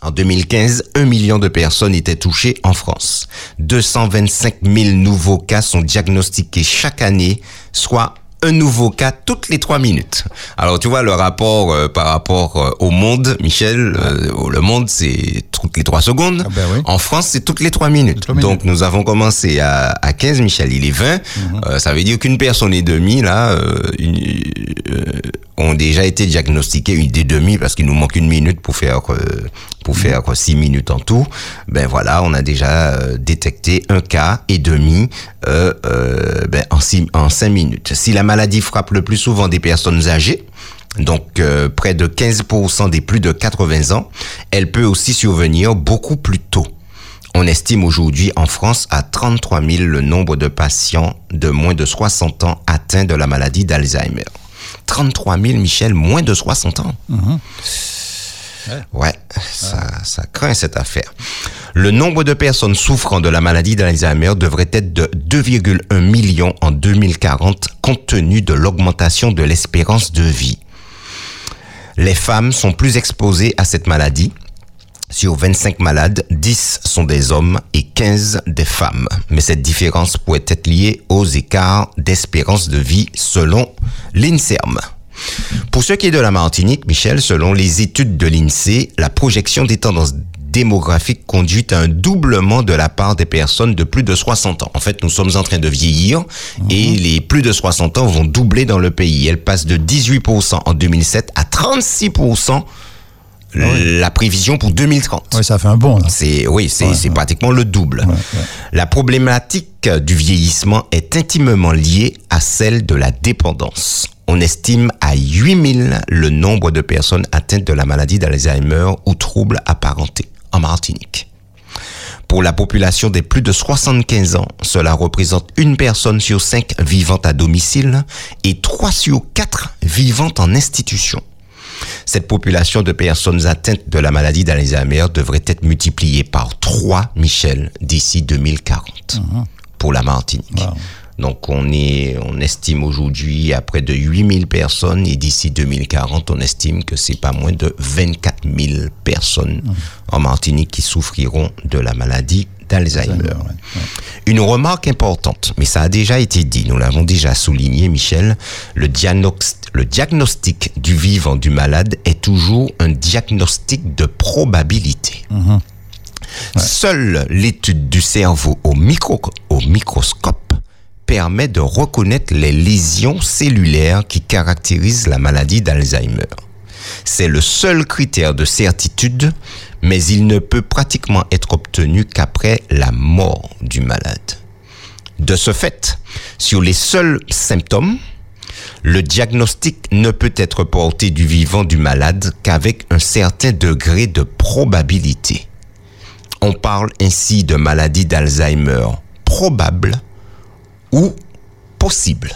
En 2015, un million de personnes étaient touchées en France. 225 000 nouveaux cas sont diagnostiqués chaque année, soit un nouveau cas toutes les trois minutes. Alors tu vois le rapport euh, par rapport euh, au monde, Michel, euh, le monde c'est toutes les trois secondes. Ah ben oui. En France c'est toutes les trois minutes. Donc nous avons commencé à, à 15, Michel, il est 20. Euh, ça veut dire qu'une personne et demie là euh, une- euh, ont déjà été diagnostiquées, une des demi parce qu'il nous manque une minute pour faire euh, pour faire six minutes en tout. Ben voilà, on a déjà euh, détecté un cas et demi euh, ben, en six, en cinq minutes. Si la maladie frappe le plus souvent des personnes âgées, donc près de 15% des plus de 80 ans, elle peut aussi survenir beaucoup plus tôt. On estime aujourd'hui en France à 33 000 le nombre de patients de moins de 60 ans atteints de la maladie d'Alzheimer. 33 000, Michel, moins de 60 ans. Ouais, ça, ça craint cette affaire. Le nombre de personnes souffrant de la maladie d'Alzheimer devrait être de 2,1 millions en 2040 compte tenu de l'augmentation de l'espérance de vie. Les femmes sont plus exposées à cette maladie. Sur 25 malades, 10 sont des hommes et 15 des femmes. Mais cette différence pourrait être liée aux écarts d'espérance de vie selon l'INSERM. Pour ce qui est de la Martinique, Michel, selon les études de l'INSEE, la projection des tendances démographiques conduit à un doublement de la part des personnes de plus de 60 ans. En fait, nous sommes en train de vieillir et les plus de 60 ans vont doubler dans le pays. Elles passent de 18% en 2007 à 36% la prévision pour 2030. Oui, ça fait un bon. Là. C'est oui, c'est Ouais, c'est ouais. pratiquement le double. Ouais. La problématique du vieillissement est intimement liée à celle de la dépendance. On estime à 8000 le nombre de personnes atteintes de la maladie d'Alzheimer ou troubles apparentés en Martinique. Pour la population des plus de 75 ans, cela représente une personne sur cinq vivant à domicile et trois sur quatre vivant en institution. Cette population de personnes atteintes de la maladie d'Alzheimer devrait être multipliée par 3, Michel, d'ici 2040 pour la Martinique. Wow. Donc on est, on estime aujourd'hui à près de 8000 personnes et d'ici 2040, on estime que c'est pas moins de 24 000 personnes en Martinique qui souffriront de la maladie d'Alzheimer. Ouais, ouais. Une remarque importante, mais ça a déjà été dit, nous l'avons déjà souligné, Michel, le, diagnos- le diagnostic du vivant du malade est toujours un diagnostic de probabilité. Seule l'étude du cerveau au, micro- au microscope permet de reconnaître les lésions cellulaires qui caractérisent la maladie d'Alzheimer. C'est le seul critère de certitude, mais il ne peut pratiquement être obtenu qu'après la mort du malade. De ce fait, sur les seuls symptômes, le diagnostic ne peut être porté du vivant du malade qu'avec un certain degré de probabilité. On parle ainsi de maladie d'Alzheimer probable ou possible.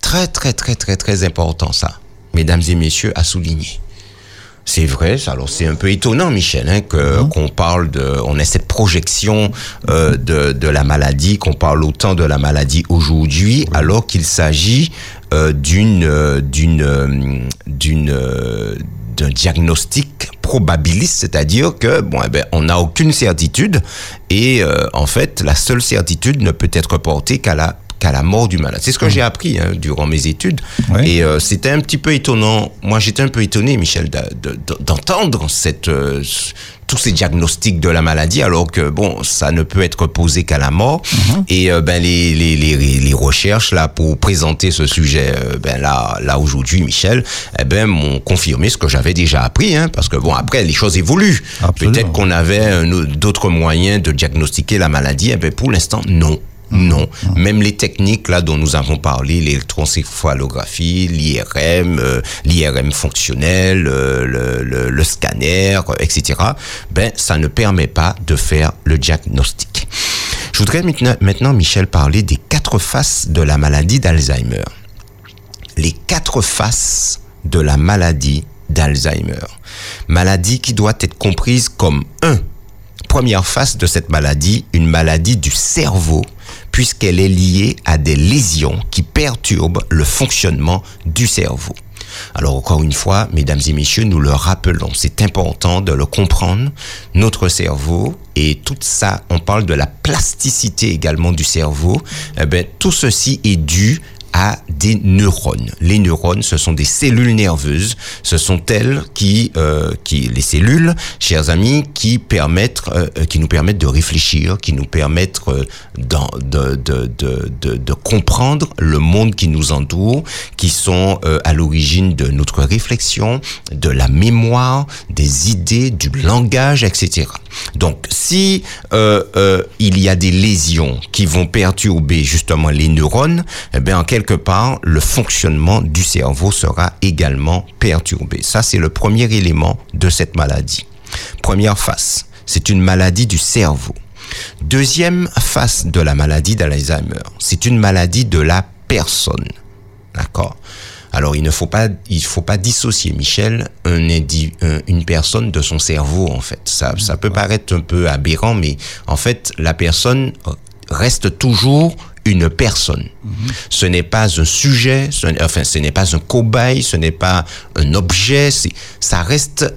Très très très très très important ça, mesdames et messieurs, à souligner. C'est vrai, alors c'est un peu étonnant, Michel, hein, que qu'on parle de, on ait cette projection euh, de, de la maladie, qu'on parle autant de la maladie aujourd'hui, alors qu'il s'agit euh, d'une euh, d'une d'une d'un diagnostic probabiliste, c'est-à-dire que bon, eh ben, on n'a aucune certitude et euh, en fait, la seule certitude ne peut être portée qu'à la qu'à la mort du malade. C'est ce que j'ai appris hein, durant mes études. Ouais. Et euh, c'était un petit peu étonnant. Moi, j'étais un peu étonné, Michel, d'entendre cette, euh, tous ces diagnostics de la maladie, alors que bon, ça ne peut être posé qu'à la mort. Et euh, ben les, les, les, les recherches là pour présenter ce sujet, euh, ben là, là aujourd'hui, Michel, eh ben m'ont confirmé ce que j'avais déjà appris, hein, parce que bon, après les choses évoluent. Peut-être qu'on avait d'autres moyens de diagnostiquer la maladie. Eh ben pour l'instant, non. Non, même les techniques là dont nous avons parlé, l'électroencéphalographie, l'IRM, euh, l'IRM fonctionnel, euh, le, scanner, etc. Ben, ça ne permet pas de faire le diagnostic. Je voudrais maintenant, Michel, parler des quatre faces de la maladie d'Alzheimer. Les quatre faces de la maladie d'Alzheimer. Maladie qui doit être comprise comme un, première face de cette maladie, une maladie du cerveau, puisqu'elle est liée à des lésions qui perturbent le fonctionnement du cerveau. Alors encore une fois, mesdames et messieurs, nous le rappelons, c'est important de le comprendre, notre cerveau et tout ça, on parle de la plasticité également du cerveau, eh ben, tout ceci est dû à des neurones. Les neurones, ce sont des cellules nerveuses. Ce sont elles qui, euh, qui les cellules, chers amis, qui permettent, euh, qui nous permettent de réfléchir, qui nous permettent euh, de, de, de, de, comprendre le monde qui nous entoure, qui sont euh, à l'origine de notre réflexion, de la mémoire, des idées, du langage, etc. Donc, si euh, euh, il y a des lésions qui vont perturber justement les neurones, eh bien, en quelque part, le fonctionnement du cerveau sera également perturbé. Ça, c'est le premier élément de cette maladie. Première face, c'est une maladie du cerveau. Deuxième face de la maladie d'Alzheimer, c'est une maladie de la personne. D'accord? Alors, il ne faut pas, il faut pas dissocier, Michel, un indi- un- une personne de son cerveau, en fait. Ça, ça peut paraître un peu aberrant, mais en fait, la personne reste toujours une personne. Ce n'est pas un sujet, ce enfin, ce n'est pas un cobaye, ce n'est pas un objet, ça reste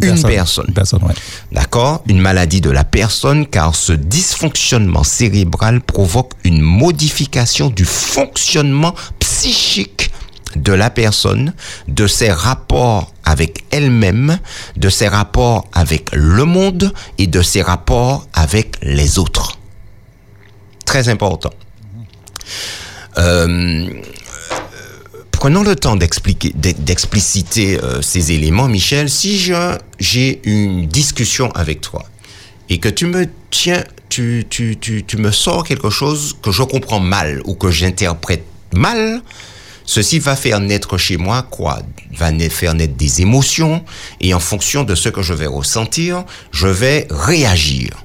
une personne. Une personne, ouais. D'accord? Une maladie de la personne car ce dysfonctionnement cérébral provoque une modification du fonctionnement psychique de la personne, de ses rapports avec elle-même, de ses rapports avec le monde et de ses rapports avec les autres. Important. Euh, prenons le temps d'expliciter euh, ces éléments, Michel. Si j'ai une discussion avec toi et que tu me tiens, tu, tu, tu, tu me sors quelque chose que je comprends mal ou que j'interprète mal, ceci va faire naître chez moi quoi? Va faire naître des émotions et en fonction de ce que je vais ressentir, je vais réagir.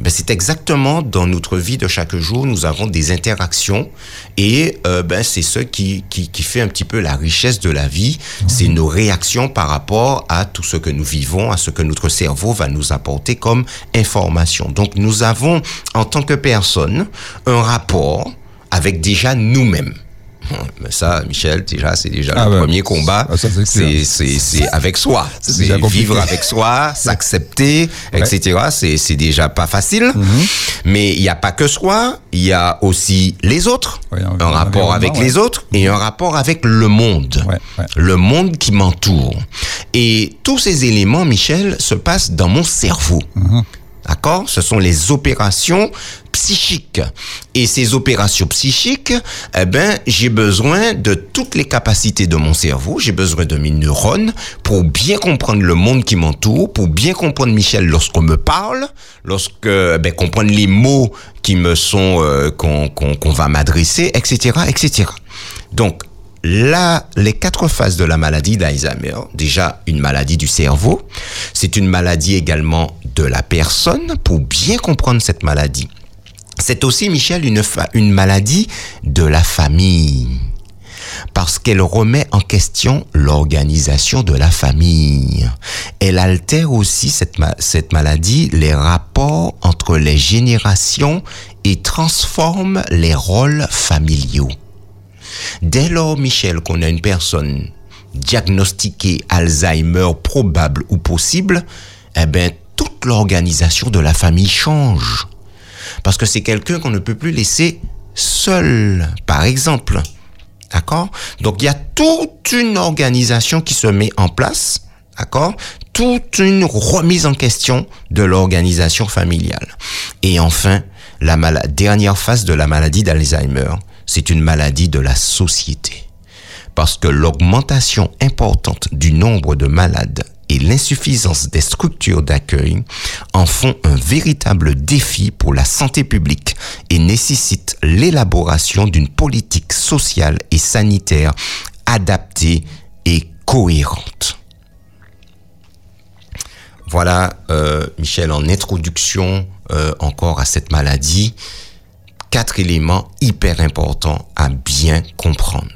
Ben, c'est exactement dans notre vie de chaque jour, nous avons des interactions et euh, ben, c'est ce qui, qui, qui fait un petit peu la richesse de la vie, c'est nos réactions par rapport à tout ce que nous vivons, à ce que notre cerveau va nous apporter comme information. Donc nous avons en tant que personne un rapport avec déjà nous-mêmes. [laughs] Mais ça, Michel, déjà, c'est déjà Ah le ouais. premier combat. Ah, c'est avec soi. [laughs] C'est vivre avec soi, s'accepter, etc. C'est, déjà pas facile. Mhm. Mais il n'y a pas que soi, il y a aussi les autres, Ouais, un un rapport avec les autres et un rapport avec le monde. Ouais, ouais. Le monde qui m'entoure. Et tous ces éléments, Michel, se passent dans mon cerveau. Mhm. D'accord? Ce sont les opérations psychiques. Et ces opérations psychiques, eh ben, j'ai besoin de toutes les capacités de mon cerveau, j'ai besoin de mes neurones pour bien comprendre le monde qui m'entoure, pour bien comprendre Michel lorsqu'on me parle, lorsque, eh ben, comprendre les mots qui me sont, euh, qu'on, va m'adresser, etc., etc. Donc, Là, les quatre phases de la maladie d'Alzheimer, déjà une maladie du cerveau, c'est une maladie également de la personne pour bien comprendre cette maladie. C'est aussi, Michel, une, une maladie de la famille parce qu'elle remet en question l'organisation de la famille. Elle altère aussi cette, cette maladie les rapports entre les générations et transforme les rôles familiaux. Dès lors, Michel, qu'on a une personne diagnostiquer Alzheimer probable ou possible, eh ben, toute l'organisation de la famille change. Parce que c'est quelqu'un qu'on ne peut plus laisser seul, par exemple. D'accord? Donc il y a toute une organisation qui se met en place, d'accord? Toute une remise en question de l'organisation familiale. Et enfin, la dernière phase de la maladie d'Alzheimer, c'est une maladie de la société. Parce que l'augmentation importante du nombre de malades et l'insuffisance des structures d'accueil en font un véritable défi pour la santé publique et nécessitent l'élaboration d'une politique sociale et sanitaire adaptée et cohérente. Voilà, euh, Michel, en introduction euh, encore à cette maladie, quatre éléments hyper importants à bien comprendre.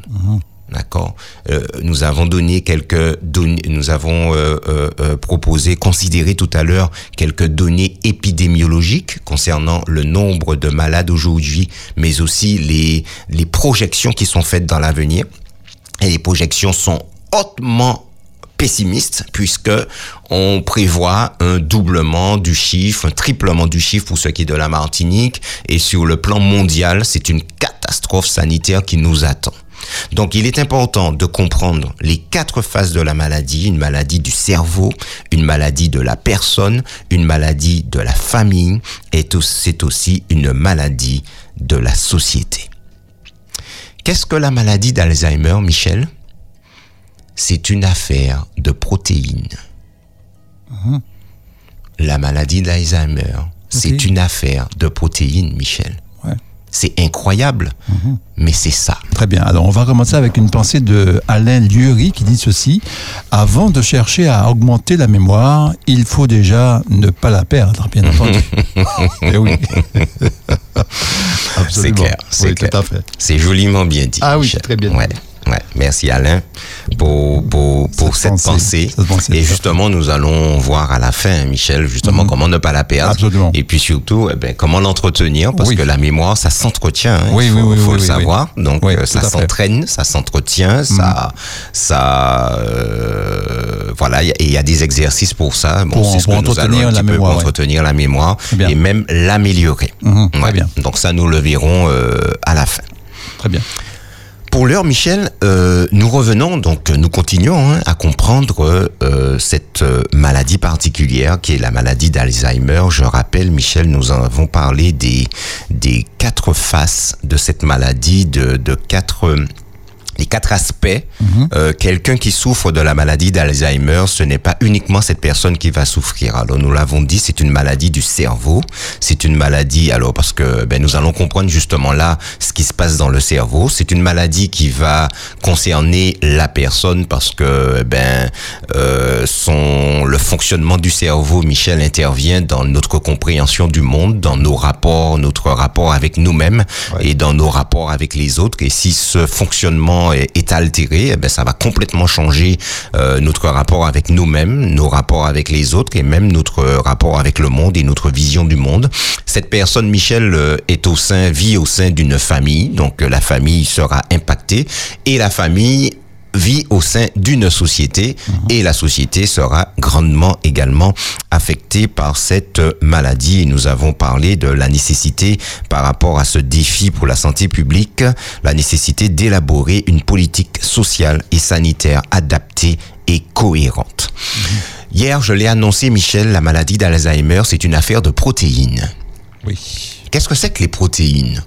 D'accord. Euh, nous avons donné quelques données, nous avons euh, euh, proposé, considéré tout à l'heure quelques données épidémiologiques concernant le nombre de malades aujourd'hui, mais aussi les les projections qui sont faites dans l'avenir. Et les projections sont hautement pessimistes puisque on prévoit un doublement du chiffre, un triplement du chiffre pour ce qui est de la Martinique et sur le plan mondial, c'est une catastrophe sanitaire qui nous attend. Donc il est important de comprendre les quatre phases de la maladie, une maladie du cerveau, une maladie de la personne, une maladie de la famille et c'est aussi une maladie de la société. Qu'est-ce que la maladie d'Alzheimer, Michel? C'est une affaire de protéines. La maladie d'Alzheimer, c'est une affaire de protéines, Michel. C'est incroyable, mais c'est ça. Très bien. Alors, on va commencer avec une pensée de Alain Lieury qui dit ceci. Avant de chercher à augmenter la mémoire, il faut déjà ne pas la perdre, bien entendu. [laughs] Eh oui. C'est clair, c'est Oui, joliment bien dit. Ah oui, Michel. très bien. Ouais. Ouais. Merci Alain pour, pour, pour Cette cette, pensée, pensée. cette pensée, Et justement, nous allons voir à la fin, Michel, justement, Mhm. comment ne pas la perdre. Absolument. Et puis surtout, eh ben, comment l'entretenir, parce Oui. que la mémoire, ça s'entretient. hein. Oui, il faut, oui, oui, faut le savoir. Donc, euh, ça. Mhm. s'entraîne, ça s'entretient, ça, ça, euh, voilà. Et il y a des exercices pour ça. Bon, Pour- c'est ce pour que nous entretenir un la petit peu mémoire, pour ouais. entretenir la mémoire bien. et même l'améliorer. Mhm, très bien. Donc ça, nous le verrons euh, à la fin. Très bien. Pour l'heure, Michel, euh, nous revenons, donc nous continuons hein, à comprendre euh, cette euh, maladie particulière qui est la maladie d'Alzheimer. Je rappelle, Michel, nous avons parlé des, des quatre faces de cette maladie, de, de quatre... les quatre aspects. Euh, Quelqu'un qui souffre de la maladie d'Alzheimer, ce n'est pas uniquement cette personne qui va souffrir. Alors nous l'avons dit, c'est une maladie du cerveau. C'est une maladie, alors parce que ben, nous allons comprendre justement là ce qui se passe dans le cerveau. C'est une maladie qui va concerner la personne parce que ben euh, son le fonctionnement du cerveau, Michel intervient dans notre compréhension du monde, dans nos rapports, notre rapport avec nous-mêmes et dans nos rapports avec les autres. Et si ce fonctionnement est, altéré, eh ben ça va complètement changer euh, notre rapport avec nous-mêmes, nos rapports avec les autres et même notre rapport avec le monde et notre vision du monde. Cette personne, Michel, euh, est au sein, vit au sein d'une famille, donc euh, la famille sera impactée et la famille vit au sein d'une société et la société sera grandement également affectée par cette maladie. Et nous avons parlé de la nécessité par rapport à ce défi pour la santé publique, la nécessité d'élaborer une politique sociale et sanitaire adaptée et cohérente. Hier, je l'ai annoncé, Michel, la maladie d'Alzheimer, c'est une affaire de protéines. Oui. Qu'est-ce que c'est que les protéines?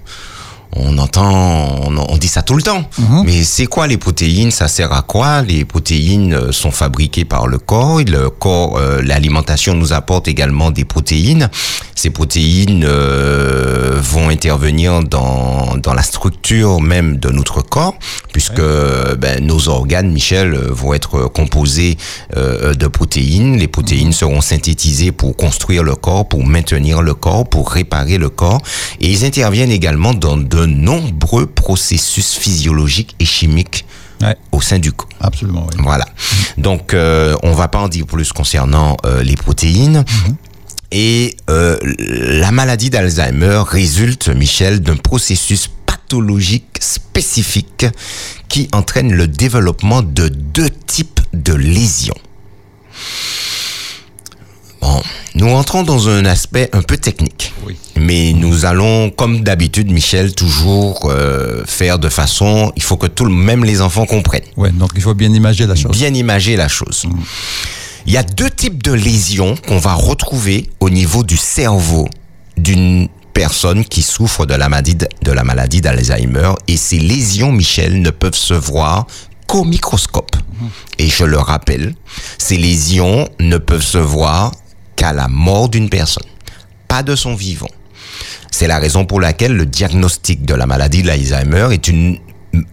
On entend, on, on dit ça tout le temps. Mais c'est quoi les protéines? Ça sert à quoi? Les protéines euh, sont fabriquées par le corps. Et le corps, euh, l'alimentation nous apporte également des protéines. Ces protéines euh, vont intervenir dans, dans la structure même de notre corps, puisque ben, nos organes, Michel, euh, vont être composés euh, de protéines. Les protéines seront synthétisées pour construire le corps, pour maintenir le corps, pour réparer le corps. Et ils interviennent également dans de nombreux processus physiologiques et chimiques Ouais, au sein du corps. absolument. oui. Voilà. Donc, euh, on va pas en dire plus concernant euh, les protéines. Et euh, la maladie d'Alzheimer résulte, Michel, d'un processus pathologiques spécifiques qui entraînent le développement de deux types de lésions. Bon, nous entrons dans un aspect un peu technique. Oui. Mais nous allons, comme d'habitude, Michel, toujours euh, faire de façon, il faut que tout, le- même les enfants comprennent Ouais, donc il faut bien imager la chose. bien imager la chose. Il y a deux types de lésions qu'on va retrouver au niveau du cerveau d'une personne qui souffre de la maladie de la maladie d'Alzheimer et ces lésions Michel ne peuvent se voir qu'au microscope. Et je le rappelle, ces lésions ne peuvent se voir qu'à la mort d'une personne, pas de son vivant. C'est la raison pour laquelle le diagnostic de la maladie d'Alzheimer est une,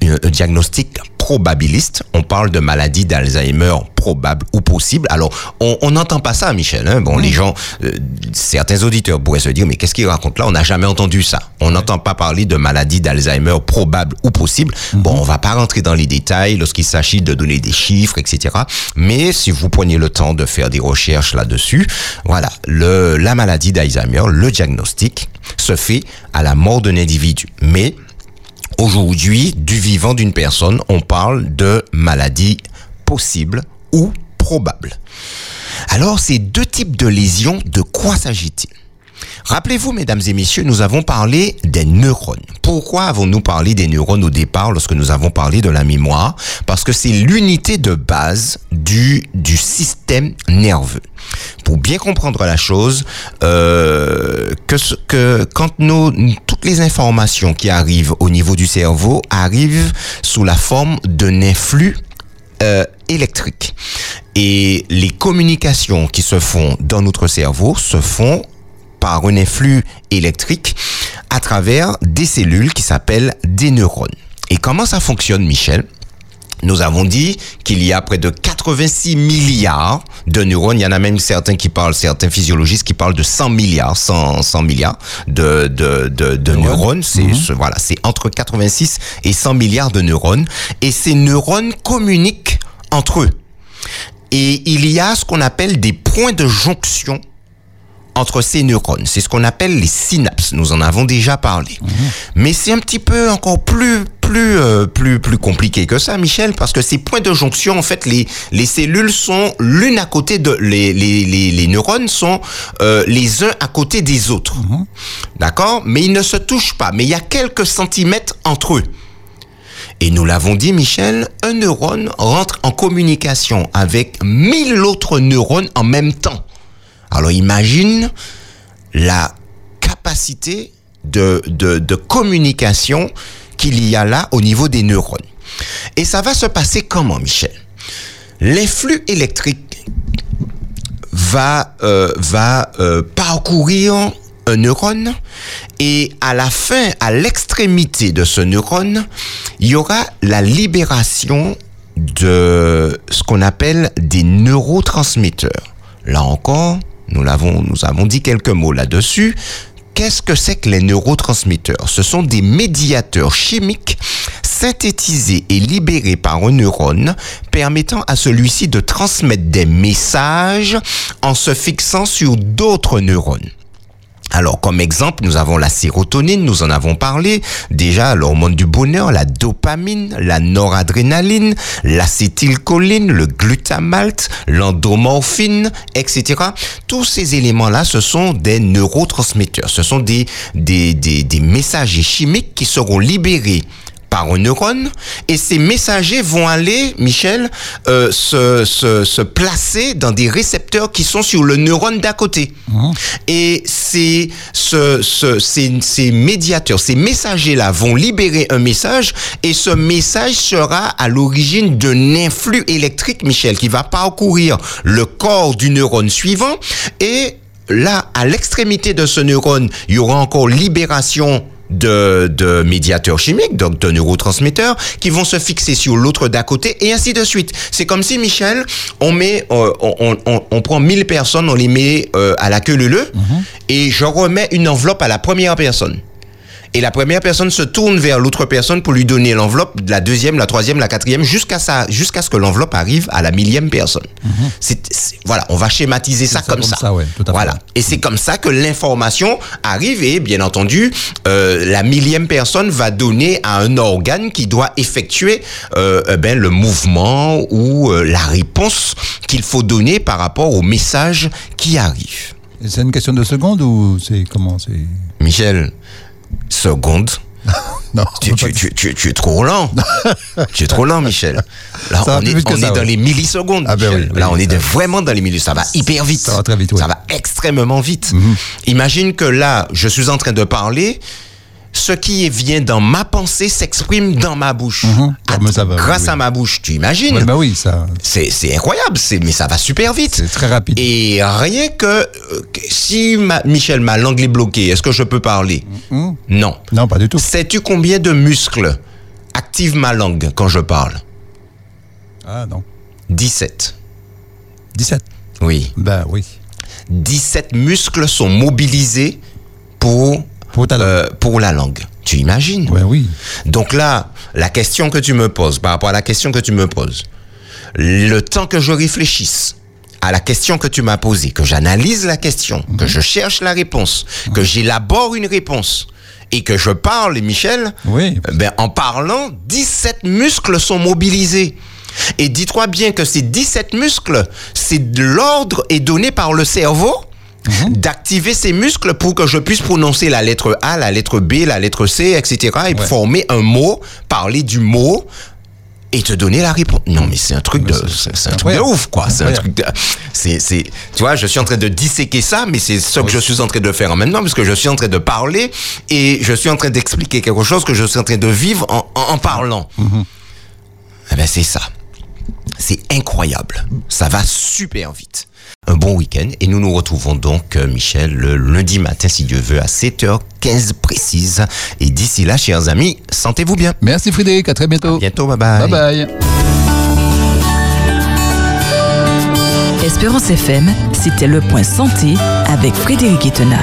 un un diagnostic probabiliste. On parle de maladie d'Alzheimer probable ou possible. Alors, on n'entend pas ça, Michel. Hein? Bon, les gens, euh, certains auditeurs pourraient se dire, mais qu'est-ce qu'il raconte là? On n'a jamais entendu ça. On n'entend pas parler de maladie d'Alzheimer probable ou possible. Bon, on va pas rentrer dans les détails lorsqu'il s'agit de donner des chiffres, etc. Mais si vous prenez le temps de faire des recherches là-dessus, voilà, le, la maladie d'Alzheimer, le diagnostic se fait à la mort d'un individu. Mais Aujourd'hui, du vivant d'une personne, on parle de maladie possible ou probable. Alors, ces deux types de lésions, de quoi s'agit-il? Rappelez-vous, mesdames et messieurs, nous avons parlé des neurones. Pourquoi avons-nous parlé des neurones au départ lorsque nous avons parlé de la mémoire? Parce que c'est l'unité de base du, du système nerveux. Pour bien comprendre la chose, euh, que, que quand nos, toutes les informations qui arrivent au niveau du cerveau arrivent sous la forme d'un influx euh, électrique. Et les communications qui se font dans notre cerveau se font par un influx électrique à travers des cellules qui s'appellent des neurones. Et comment ça fonctionne, Michel? Nous avons dit qu'il y a près de 86 milliards de neurones. Il y en a même certains qui parlent, certains physiologistes qui parlent de 100 milliards, 100, 100 milliards de, de, de, de neurones. C'est, ce- voilà, c'est entre 86 et 100 milliards de neurones. Et ces neurones communiquent entre eux. Et il y a ce qu'on appelle des points de jonction entre ces neurones. C'est ce qu'on appelle les synapses. Nous en avons déjà parlé. Mais c'est un petit peu encore plus plus euh, plus plus compliqué que ça, Michel, parce que ces points de jonction, en fait, les les cellules sont l'une à côté de les les les, les neurones sont euh, les uns à côté des autres. D'accord? Mais ils ne se touchent pas. Mais il y a quelques centimètres entre eux. Et nous l'avons dit, Michel, un neurone rentre en communication avec mille autres neurones en même temps. Alors imagine la capacité de, communication qu'il y a là au niveau des neurones. Et ça va se passer comment, Michel? L'influx électrique va, euh, euh, parcourir un neurone et à la fin, à l'extrémité de ce neurone, il y aura la libération de ce qu'on appelle des neurotransmetteurs. Là encore, nous l'avons, nous avons dit quelques mots là-dessus. Qu'est-ce que c'est que les neurotransmetteurs? Ce sont des médiateurs chimiques synthétisés et libérés par un neurone permettant à celui-ci de transmettre des messages en se fixant sur d'autres neurones. Alors, comme exemple, nous avons la sérotonine, nous en avons parlé. Déjà, l'hormone du bonheur, la dopamine, la noradrénaline, l'acétylcholine, le glutamate, l'endomorphine, etc. Tous ces éléments-là, ce sont des neurotransmetteurs. Ce sont des, des, des, des messagers chimiques qui seront libérés par un neurone et ces messagers vont aller, Michel, euh, se, se, se placer dans des récepteurs qui sont sur le neurone d'à côté. Et ces, ce, ce, ces, ces médiateurs, ces messagers-là vont libérer un message et ce message sera à l'origine d'un influx électrique, Michel, qui va parcourir le corps du neurone suivant et là, à l'extrémité de ce neurone, il y aura encore libération de, de médiateurs chimiques, donc de neurotransmetteurs, qui vont se fixer sur l'autre d'à côté, et ainsi de suite. C'est comme si, Michel, on met, euh, on, on, on prend 1000 personnes, on les met euh, à la queue leu et je remets une enveloppe à la première personne. Et la première personne se tourne vers l'autre personne pour lui donner l'enveloppe, la deuxième, la troisième, la quatrième, jusqu'à ça, jusqu'à ce que l'enveloppe arrive à la millième personne. C'est, c'est- voilà, on va schématiser ça, ça comme ça. ça, ouais, tout à fait. voilà. Et c'est comme ça que l'information arrive et bien entendu, euh, la millième personne va donner à un organe qui doit effectuer euh, eh ben, le mouvement ou euh, la réponse qu'il faut donner par rapport au message qui arrive. C'est une question de seconde ou c'est comment c'est Michel, seconde. [laughs] Non, Tu, es trop lent. [laughs] tu es trop lent, Michel. Là, Ça on est, on ça, est dans ouais. les millisecondes. Ah ben Michel. oui, oui, Là, on est vraiment dans les millisecondes. Ça va hyper vite. Ça va très vite, ouais. Ça va extrêmement vite. Mhm. Imagine que là, je suis en train de parler. Ce qui vient dans ma pensée s'exprime dans ma bouche. Mhm. Ah, mais ça va, grâce oui, oui. à ma bouche. Tu imagines? Ouais, bah oui, ça, C'est incroyable, mais ça va super vite. c'est très rapide. Et rien que, euh, si ma- Michel, ma langue est bloquée, est-ce que je peux parler? Mhm. Non. Non, pas du tout. Sais-tu combien de muscles activent ma langue quand je parle? Ah non. 17. 17. Oui. Ben oui. 17 muscles sont mobilisés pour, Pour ta langue. euh, pour la langue. Tu imagines Ouais, oui. Donc là, la question que tu me poses, par rapport à la question que tu me poses, le temps que je réfléchisse à la question que tu m'as posée, que j'analyse la question, que je cherche la réponse, que j'élabore une réponse et que je parle, Michel, Oui. euh, ben, en parlant, 17 muscles sont mobilisés. Et dis-toi bien que ces 17 muscles, c'est de l'ordre est donné par le cerveau d'activer ces muscles pour que je puisse prononcer la lettre A, la lettre B, la lettre C, etc. et Ouais. former un mot, parler du mot et te donner la réponse. Non, mais c'est un truc de, c'est- un truc ouf, quoi. C'est un truc de, c'est, c'est, tu vois, je suis en train de disséquer ça, mais c'est ce que je suis en train de faire en même temps, parce que je suis en train de parler et je suis en train d'expliquer quelque chose que je suis en train de vivre en, en, en parlant. Mhm. Eh ben, c'est ça. C'est incroyable. Ça va super vite. Un bon week-end et nous nous retrouvons donc, euh, Michel, le lundi matin, si Dieu veut, à 7h15 précise. Et d'ici là, chers amis, sentez-vous bien. Merci Frédéric, à très bientôt. Bientôt, bye bye. Bye bye. Espérance FM, c'était le point santé avec Frédéric Etena.